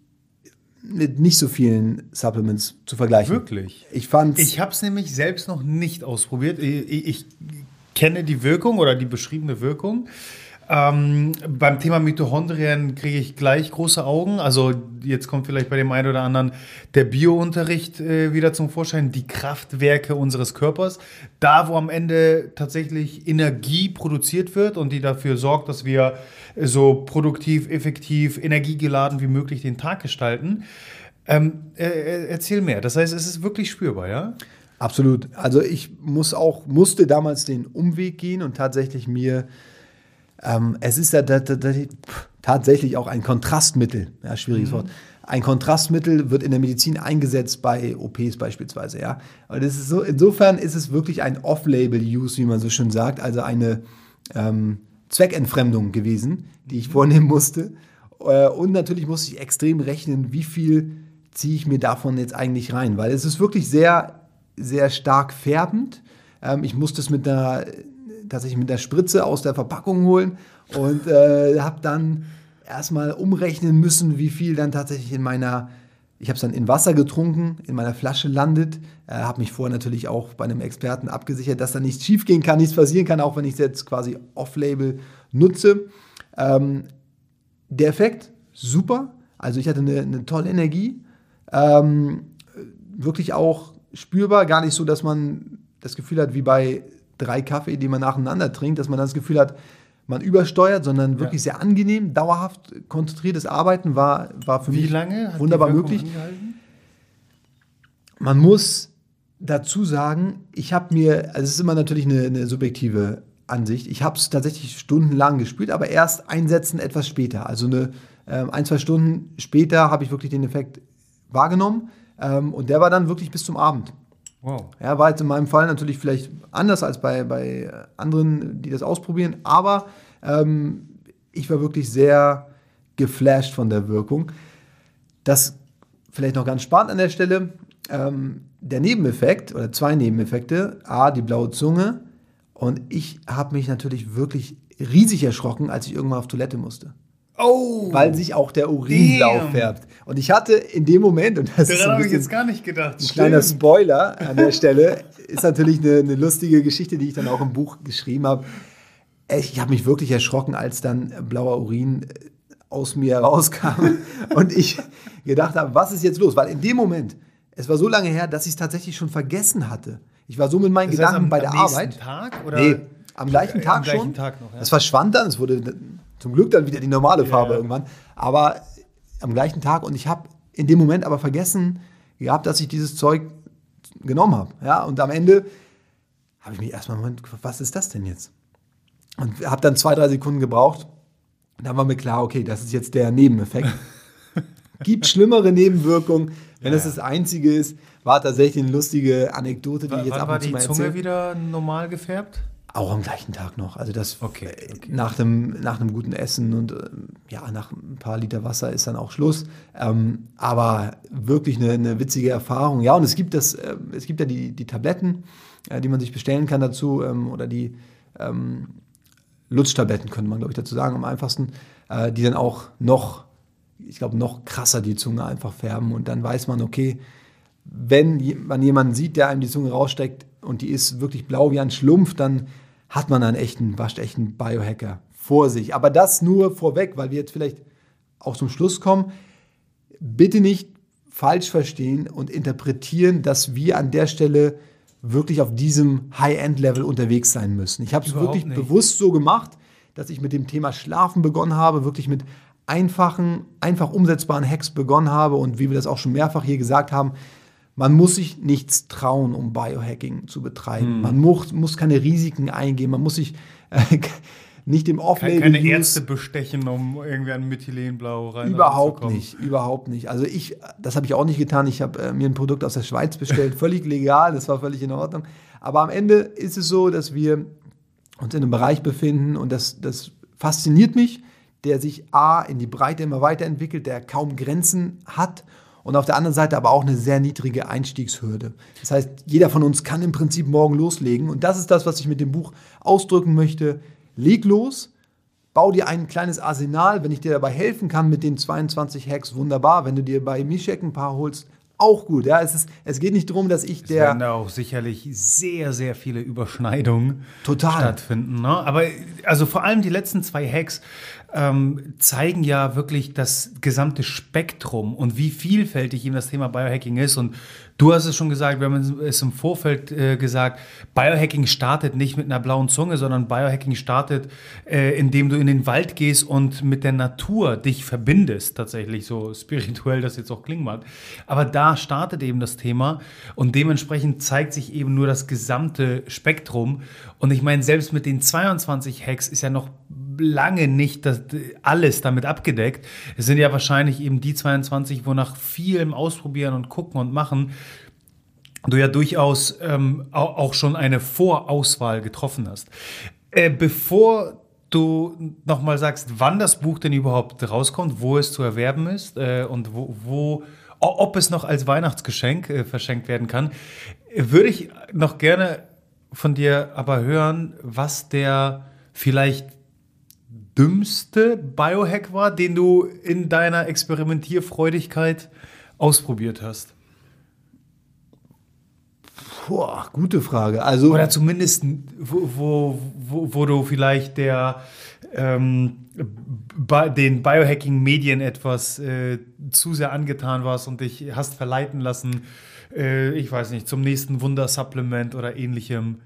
mit nicht so vielen Supplements zu vergleichen. Wirklich? Ich fand Ich habe es nämlich selbst noch nicht ausprobiert. Ich, ich kenne die Wirkung oder die beschriebene Wirkung. Ähm, beim Thema Mitochondrien kriege ich gleich große Augen. Also jetzt kommt vielleicht bei dem einen oder anderen der Biounterricht äh, wieder zum Vorschein, die Kraftwerke unseres Körpers. Da, wo am Ende tatsächlich Energie produziert wird und die dafür sorgt, dass wir so produktiv, effektiv, energiegeladen wie möglich den Tag gestalten. Ähm, äh, äh, erzähl mehr. Das heißt, es ist wirklich spürbar, ja? Absolut. Also ich muss auch, musste damals den Umweg gehen und tatsächlich mir, ähm, es ist ja tatsächlich auch ein Kontrastmittel, ja, schwieriges Wort. Ein Kontrastmittel wird in der Medizin eingesetzt bei OPs beispielsweise, ja. Und das ist so, insofern ist es wirklich ein Off-Label-Use, wie man so schön sagt, also eine ähm, Zweckentfremdung gewesen, die ich vornehmen musste. Äh, und natürlich musste ich extrem rechnen, wie viel ziehe ich mir davon jetzt eigentlich rein, weil es ist wirklich sehr, sehr stark färbend. Ähm, ich musste es mit einer, tatsächlich mit der Spritze aus der Verpackung holen und äh, habe dann erstmal umrechnen müssen, wie viel dann tatsächlich in meiner, ich habe es dann in Wasser getrunken, in meiner Flasche landet. Äh, habe mich vorher natürlich auch bei einem Experten abgesichert, dass da nichts schief gehen kann, nichts passieren kann, auch wenn ich es jetzt quasi off-label nutze. Ähm, der Effekt, super. Also ich hatte eine, eine tolle Energie. Ähm, wirklich auch spürbar. Gar nicht so, dass man das Gefühl hat, wie bei drei Kaffee, die man nacheinander trinkt, dass man das Gefühl hat, man übersteuert, sondern wirklich sehr angenehm, dauerhaft konzentriertes Arbeiten war, war für Wie mich wunderbar möglich. angehalten? Man muss dazu sagen, ich habe mir, also es ist immer natürlich eine, eine subjektive Ansicht, ich habe es tatsächlich stundenlang gespielt, aber erst einsetzen etwas später. Also eine, ähm, ein, zwei Stunden später habe ich wirklich den Effekt wahrgenommen ähm, und der war dann wirklich bis zum Abend. Wow. Ja, war jetzt in meinem Fall natürlich vielleicht anders als bei, bei anderen, die das ausprobieren, aber ähm, ich war wirklich sehr geflasht von der Wirkung. das vielleicht noch ganz spannend an der Stelle. Ähm, der Nebeneffekt oder zwei Nebeneffekte. A, die blaue Zunge. Und ich habe mich natürlich wirklich riesig erschrocken, als ich irgendwann auf Toilette musste. Oh! Weil sich auch der Urin blau Damn. fährt. Und ich hatte in dem Moment, und das Daran habe ich jetzt gar nicht gedacht. ein kleiner Stimmt. Spoiler an der Stelle, ist natürlich eine, eine lustige Geschichte, die ich dann auch im Buch geschrieben habe. Ich habe mich wirklich erschrocken, als dann blauer Urin äh, aus mir rauskam und ich gedacht habe, was ist jetzt los? Weil in dem Moment, es war so lange her, dass ich es tatsächlich schon vergessen hatte. Ich war so mit meinen Das heißt, Gedanken am- bei der am Arbeit. Tag? Oder? Nee, am gleichen Äh, Tag am gleichen schon. Tag noch, ja. Das verschwand dann, es wurde zum Glück dann wieder die normale Farbe ja. irgendwann. Aber am gleichen Tag und ich habe in dem Moment aber vergessen gehabt, dass ich dieses Zeug genommen habe. Ja, und am Ende habe ich mich erstmal gefragt, was ist das denn jetzt? Und habe dann zwei, drei Sekunden gebraucht. Und dann war mir klar, okay, das ist jetzt der Nebeneffekt. Gibt schlimmere Nebenwirkungen. Wenn das das Einzige ist, war tatsächlich eine lustige Anekdote, die ich jetzt ab war und zu die mal Zunge erzähle. wieder normal gefärbt? Auch am gleichen Tag noch. Also das Okay, äh, okay. Nach, einem, nach einem guten Essen und ähm, ja, nach ein paar Liter Wasser ist dann auch Schluss. Ähm, aber wirklich eine, eine witzige Erfahrung. Ja, und es gibt das, äh, es gibt ja die, die Tabletten, äh, die man sich bestellen kann dazu, ähm, oder die ähm, Lutschtabletten, könnte man, glaube ich, dazu sagen, am einfachsten, äh, die dann auch noch, ich glaube, noch krasser die Zunge einfach färben. Und dann weiß man, okay, wenn man jemanden sieht, der einem die Zunge raussteckt und die ist wirklich blau wie ein Schlumpf, dann hat man einen echten, waschechten Biohacker vor sich. Aber das nur vorweg, weil wir jetzt vielleicht auch zum Schluss kommen. Bitte nicht falsch verstehen und interpretieren, dass wir an der Stelle wirklich auf diesem High-End-Level unterwegs sein müssen. Ich habe es wirklich nicht. bewusst so gemacht, dass ich mit dem Thema Schlafen begonnen habe, wirklich mit einfachen, einfach umsetzbaren Hacks begonnen habe und wie wir das auch schon mehrfach hier gesagt haben, man muss sich nichts trauen, um Biohacking zu betreiben. Hm. Man muss, muss keine Risiken eingehen, man muss sich äh, nicht im Keine, Off-Label keine Use- Ärzte bestechen, um irgendwie ein Methylenblau rein Überhaupt nicht, überhaupt nicht. Also ich, das habe ich auch nicht getan. Ich habe äh, mir ein Produkt aus der Schweiz bestellt, völlig legal, das war völlig in Ordnung. Aber am Ende ist es so, dass wir uns in einem Bereich befinden und das, das fasziniert mich, der sich A in die Breite immer weiterentwickelt, der kaum Grenzen hat und auf der anderen Seite aber auch eine sehr niedrige Einstiegshürde. Das heißt, jeder von uns kann im Prinzip morgen loslegen und das ist das, was ich mit dem Buch ausdrücken möchte. Leg los, bau dir ein kleines Arsenal. Wenn ich dir dabei helfen kann mit den 22 Hacks, wunderbar. Wenn du dir bei Mishek ein paar holst, auch gut. Ja, es, ist, es geht nicht darum, dass ich Es werden der da auch sicherlich sehr, sehr viele Überschneidungen Total. stattfinden. Ne? Aber also vor allem die letzten zwei Hacks ähm, zeigen ja wirklich das gesamte Spektrum und wie vielfältig eben das Thema Biohacking ist. Und du hast es schon gesagt, wir haben es im Vorfeld äh, gesagt, Biohacking startet nicht mit einer blauen Zunge, sondern Biohacking startet, äh, indem du in den Wald gehst und mit der Natur dich verbindest, tatsächlich so spirituell das jetzt auch klingen mag. Aber da startet eben das Thema und dementsprechend zeigt sich eben nur das gesamte Spektrum. Und ich meine, selbst mit den 22 Hacks ist ja noch lange nicht das, alles damit abgedeckt. Es sind ja wahrscheinlich eben die 22, wo nach vielem Ausprobieren und Gucken und Machen du ja durchaus ähm, au- auch schon eine Vorauswahl getroffen hast. Äh, bevor du nochmal sagst, wann das Buch denn überhaupt rauskommt, wo es zu erwerben ist äh, und wo, wo, ob es noch als Weihnachtsgeschenk äh, verschenkt werden kann, würde ich noch gerne von dir aber hören, was der vielleicht dümmste Biohack war, den du in deiner Experimentierfreudigkeit ausprobiert hast. Boah, gute Frage. Also Oder zumindest, wo, wo, wo, wo du vielleicht der, ähm, den Biohacking-Medien etwas äh, zu sehr angetan warst und dich hast verleiten lassen, äh, ich weiß nicht, zum nächsten Wundersupplement oder ähnlichem,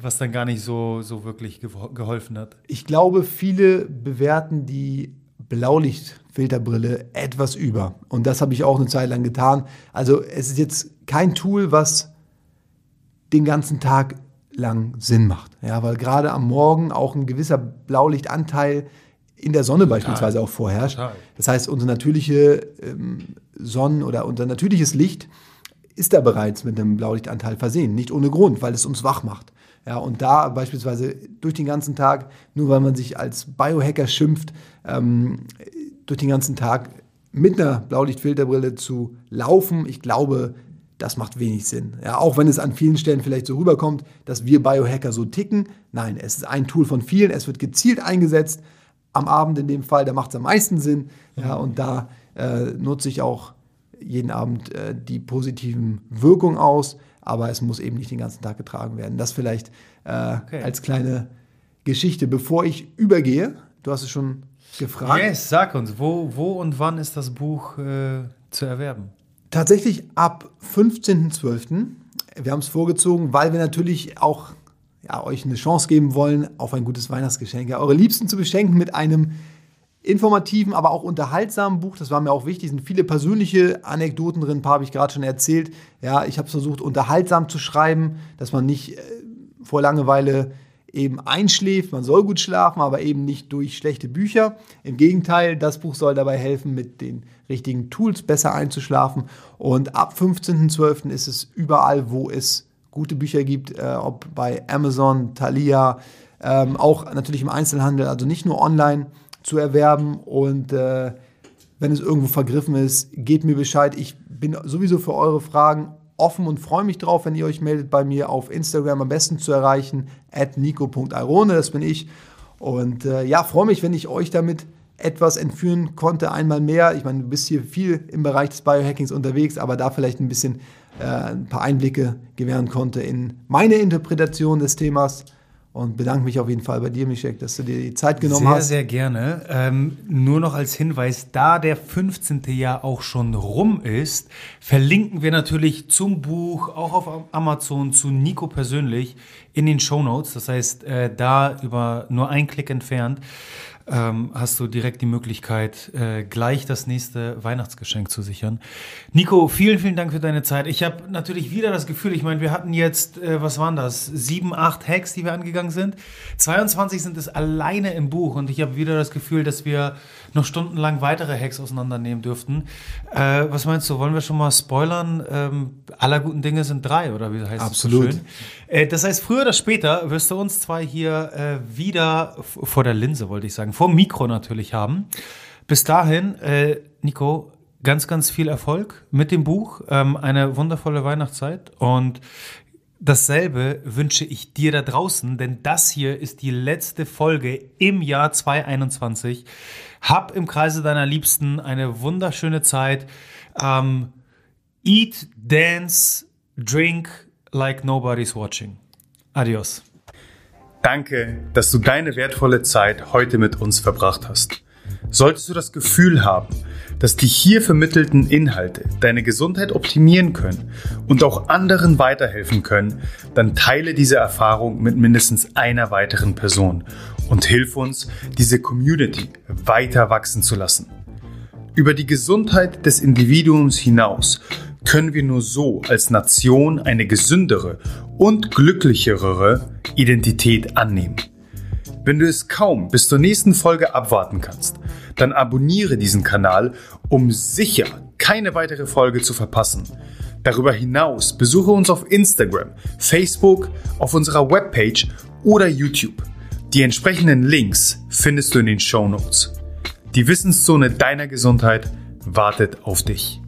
was dann gar nicht so, so wirklich geho- geholfen hat. ich glaube, viele bewerten die Blaulichtfilterbrille etwas über. Und das habe ich auch eine Zeit lang getan. Also es ist jetzt kein Tool, was den ganzen Tag lang Sinn macht. Ja, weil gerade am Morgen auch ein gewisser Blaulichtanteil in der Sonne beispielsweise auch vorherrscht. Total. Das heißt, unsere natürliche ähm, Sonnen- oder unser natürliches Licht ist da bereits mit einem Blaulichtanteil versehen. Nicht ohne Grund, weil es uns wach macht. Ja, und da beispielsweise durch den ganzen Tag, nur weil man sich als Biohacker schimpft, ähm, durch den ganzen Tag mit einer Blaulichtfilterbrille zu laufen, ich glaube, das macht wenig Sinn. Ja, auch wenn es an vielen Stellen vielleicht so rüberkommt, dass wir Biohacker so ticken. Nein, es ist ein Tool von vielen. Es wird gezielt eingesetzt. Am Abend in dem Fall, da macht es am meisten Sinn. Ja, und da äh, nutze ich auch jeden Abend äh, die positiven Wirkungen aus. Aber es muss eben nicht den ganzen Tag getragen werden. Das vielleicht äh, okay. als kleine Geschichte. Bevor ich übergehe, du hast es schon gefragt. Yes, sag uns, wo, wo und wann ist das Buch äh, zu erwerben? Tatsächlich ab 15.12. Wir haben es vorgezogen, weil wir natürlich auch ja, euch eine Chance geben wollen auf ein gutes Weihnachtsgeschenk. Ja, eure Liebsten zu beschenken mit einem informativen, aber auch unterhaltsamen Buch. Das war mir auch wichtig. Es sind viele persönliche Anekdoten drin. Ein paar habe ich gerade schon erzählt. Ja, ich habe versucht, unterhaltsam zu schreiben, dass man nicht äh, vor Langeweile eben einschläft. Man soll gut schlafen, aber eben nicht durch schlechte Bücher. Im Gegenteil, das Buch soll dabei helfen, mit den richtigen Tools besser einzuschlafen. Und ab 15.12. ist es überall, wo es gute Bücher gibt, äh, ob bei Amazon, Thalia, ähm, auch natürlich im Einzelhandel, also nicht nur online zu erwerben. Und äh, wenn es irgendwo vergriffen ist, gebt mir Bescheid. Ich bin sowieso für eure Fragen offen und freue mich drauf, wenn ihr euch meldet bei mir auf Instagram am besten zu erreichen, at nico.irone, das bin ich. Und äh, ja, freue mich, wenn ich euch damit etwas entführen konnte, einmal mehr. Ich meine, du bist hier viel im Bereich des Biohackings unterwegs, aber da vielleicht ein bisschen ein paar Einblicke gewähren konnte in meine Interpretation des Themas und bedanke mich auf jeden Fall bei dir, Michek, dass du dir die Zeit genommen sehr, hast. Sehr, sehr gerne. Ähm, nur noch als Hinweis, da der 15. Jahr auch schon rum ist, verlinken wir natürlich zum Buch, auch auf Amazon, zu Nico persönlich in den Show Notes. Das heißt, äh, da über nur einen Klick entfernt ähm, hast du direkt die Möglichkeit, äh, gleich das nächste Weihnachtsgeschenk zu sichern. Nico, vielen, vielen Dank für deine Zeit. Ich habe natürlich wieder das Gefühl, ich meine, wir hatten jetzt, äh, was waren das, sieben, acht Hacks, die wir angegangen sind. 22 sind es alleine im Buch und ich habe wieder das Gefühl, dass wir noch stundenlang weitere Hacks auseinandernehmen dürften. Äh, was meinst du, wollen wir schon mal spoilern? Ähm, aller guten Dinge sind drei, oder wie heißt Absolut. das so schön? Äh, das heißt, früher oder später wirst du uns zwei hier äh, wieder vor der Linse, wollte ich sagen, vor dem Mikro natürlich haben. Bis dahin, äh, Nico, ganz, ganz viel Erfolg mit dem Buch, ähm, eine wundervolle Weihnachtszeit und dasselbe wünsche ich dir da draußen, denn das hier ist die letzte Folge im Jahr 2021. Hab im Kreise deiner Liebsten eine wunderschöne Zeit. Ähm, eat, dance, drink, like nobody's watching. Adios. Danke, dass du deine wertvolle Zeit heute mit uns verbracht hast. Solltest du das Gefühl haben, dass die hier vermittelten Inhalte deine Gesundheit optimieren können und auch anderen weiterhelfen können, dann teile diese Erfahrung mit mindestens einer weiteren Person und hilf uns, diese Community weiter wachsen zu lassen. Über die Gesundheit des Individuums hinaus können wir nur so als Nation eine gesündere und glücklichere Identität annehmen. Wenn du es kaum bis zur nächsten Folge abwarten kannst, dann abonniere diesen Kanal, um sicher keine weitere Folge zu verpassen. Darüber hinaus besuche uns auf Instagram, Facebook, auf unserer Webpage oder YouTube. Die entsprechenden Links findest du in den Show Notes. Die Wissenszone deiner Gesundheit wartet auf dich.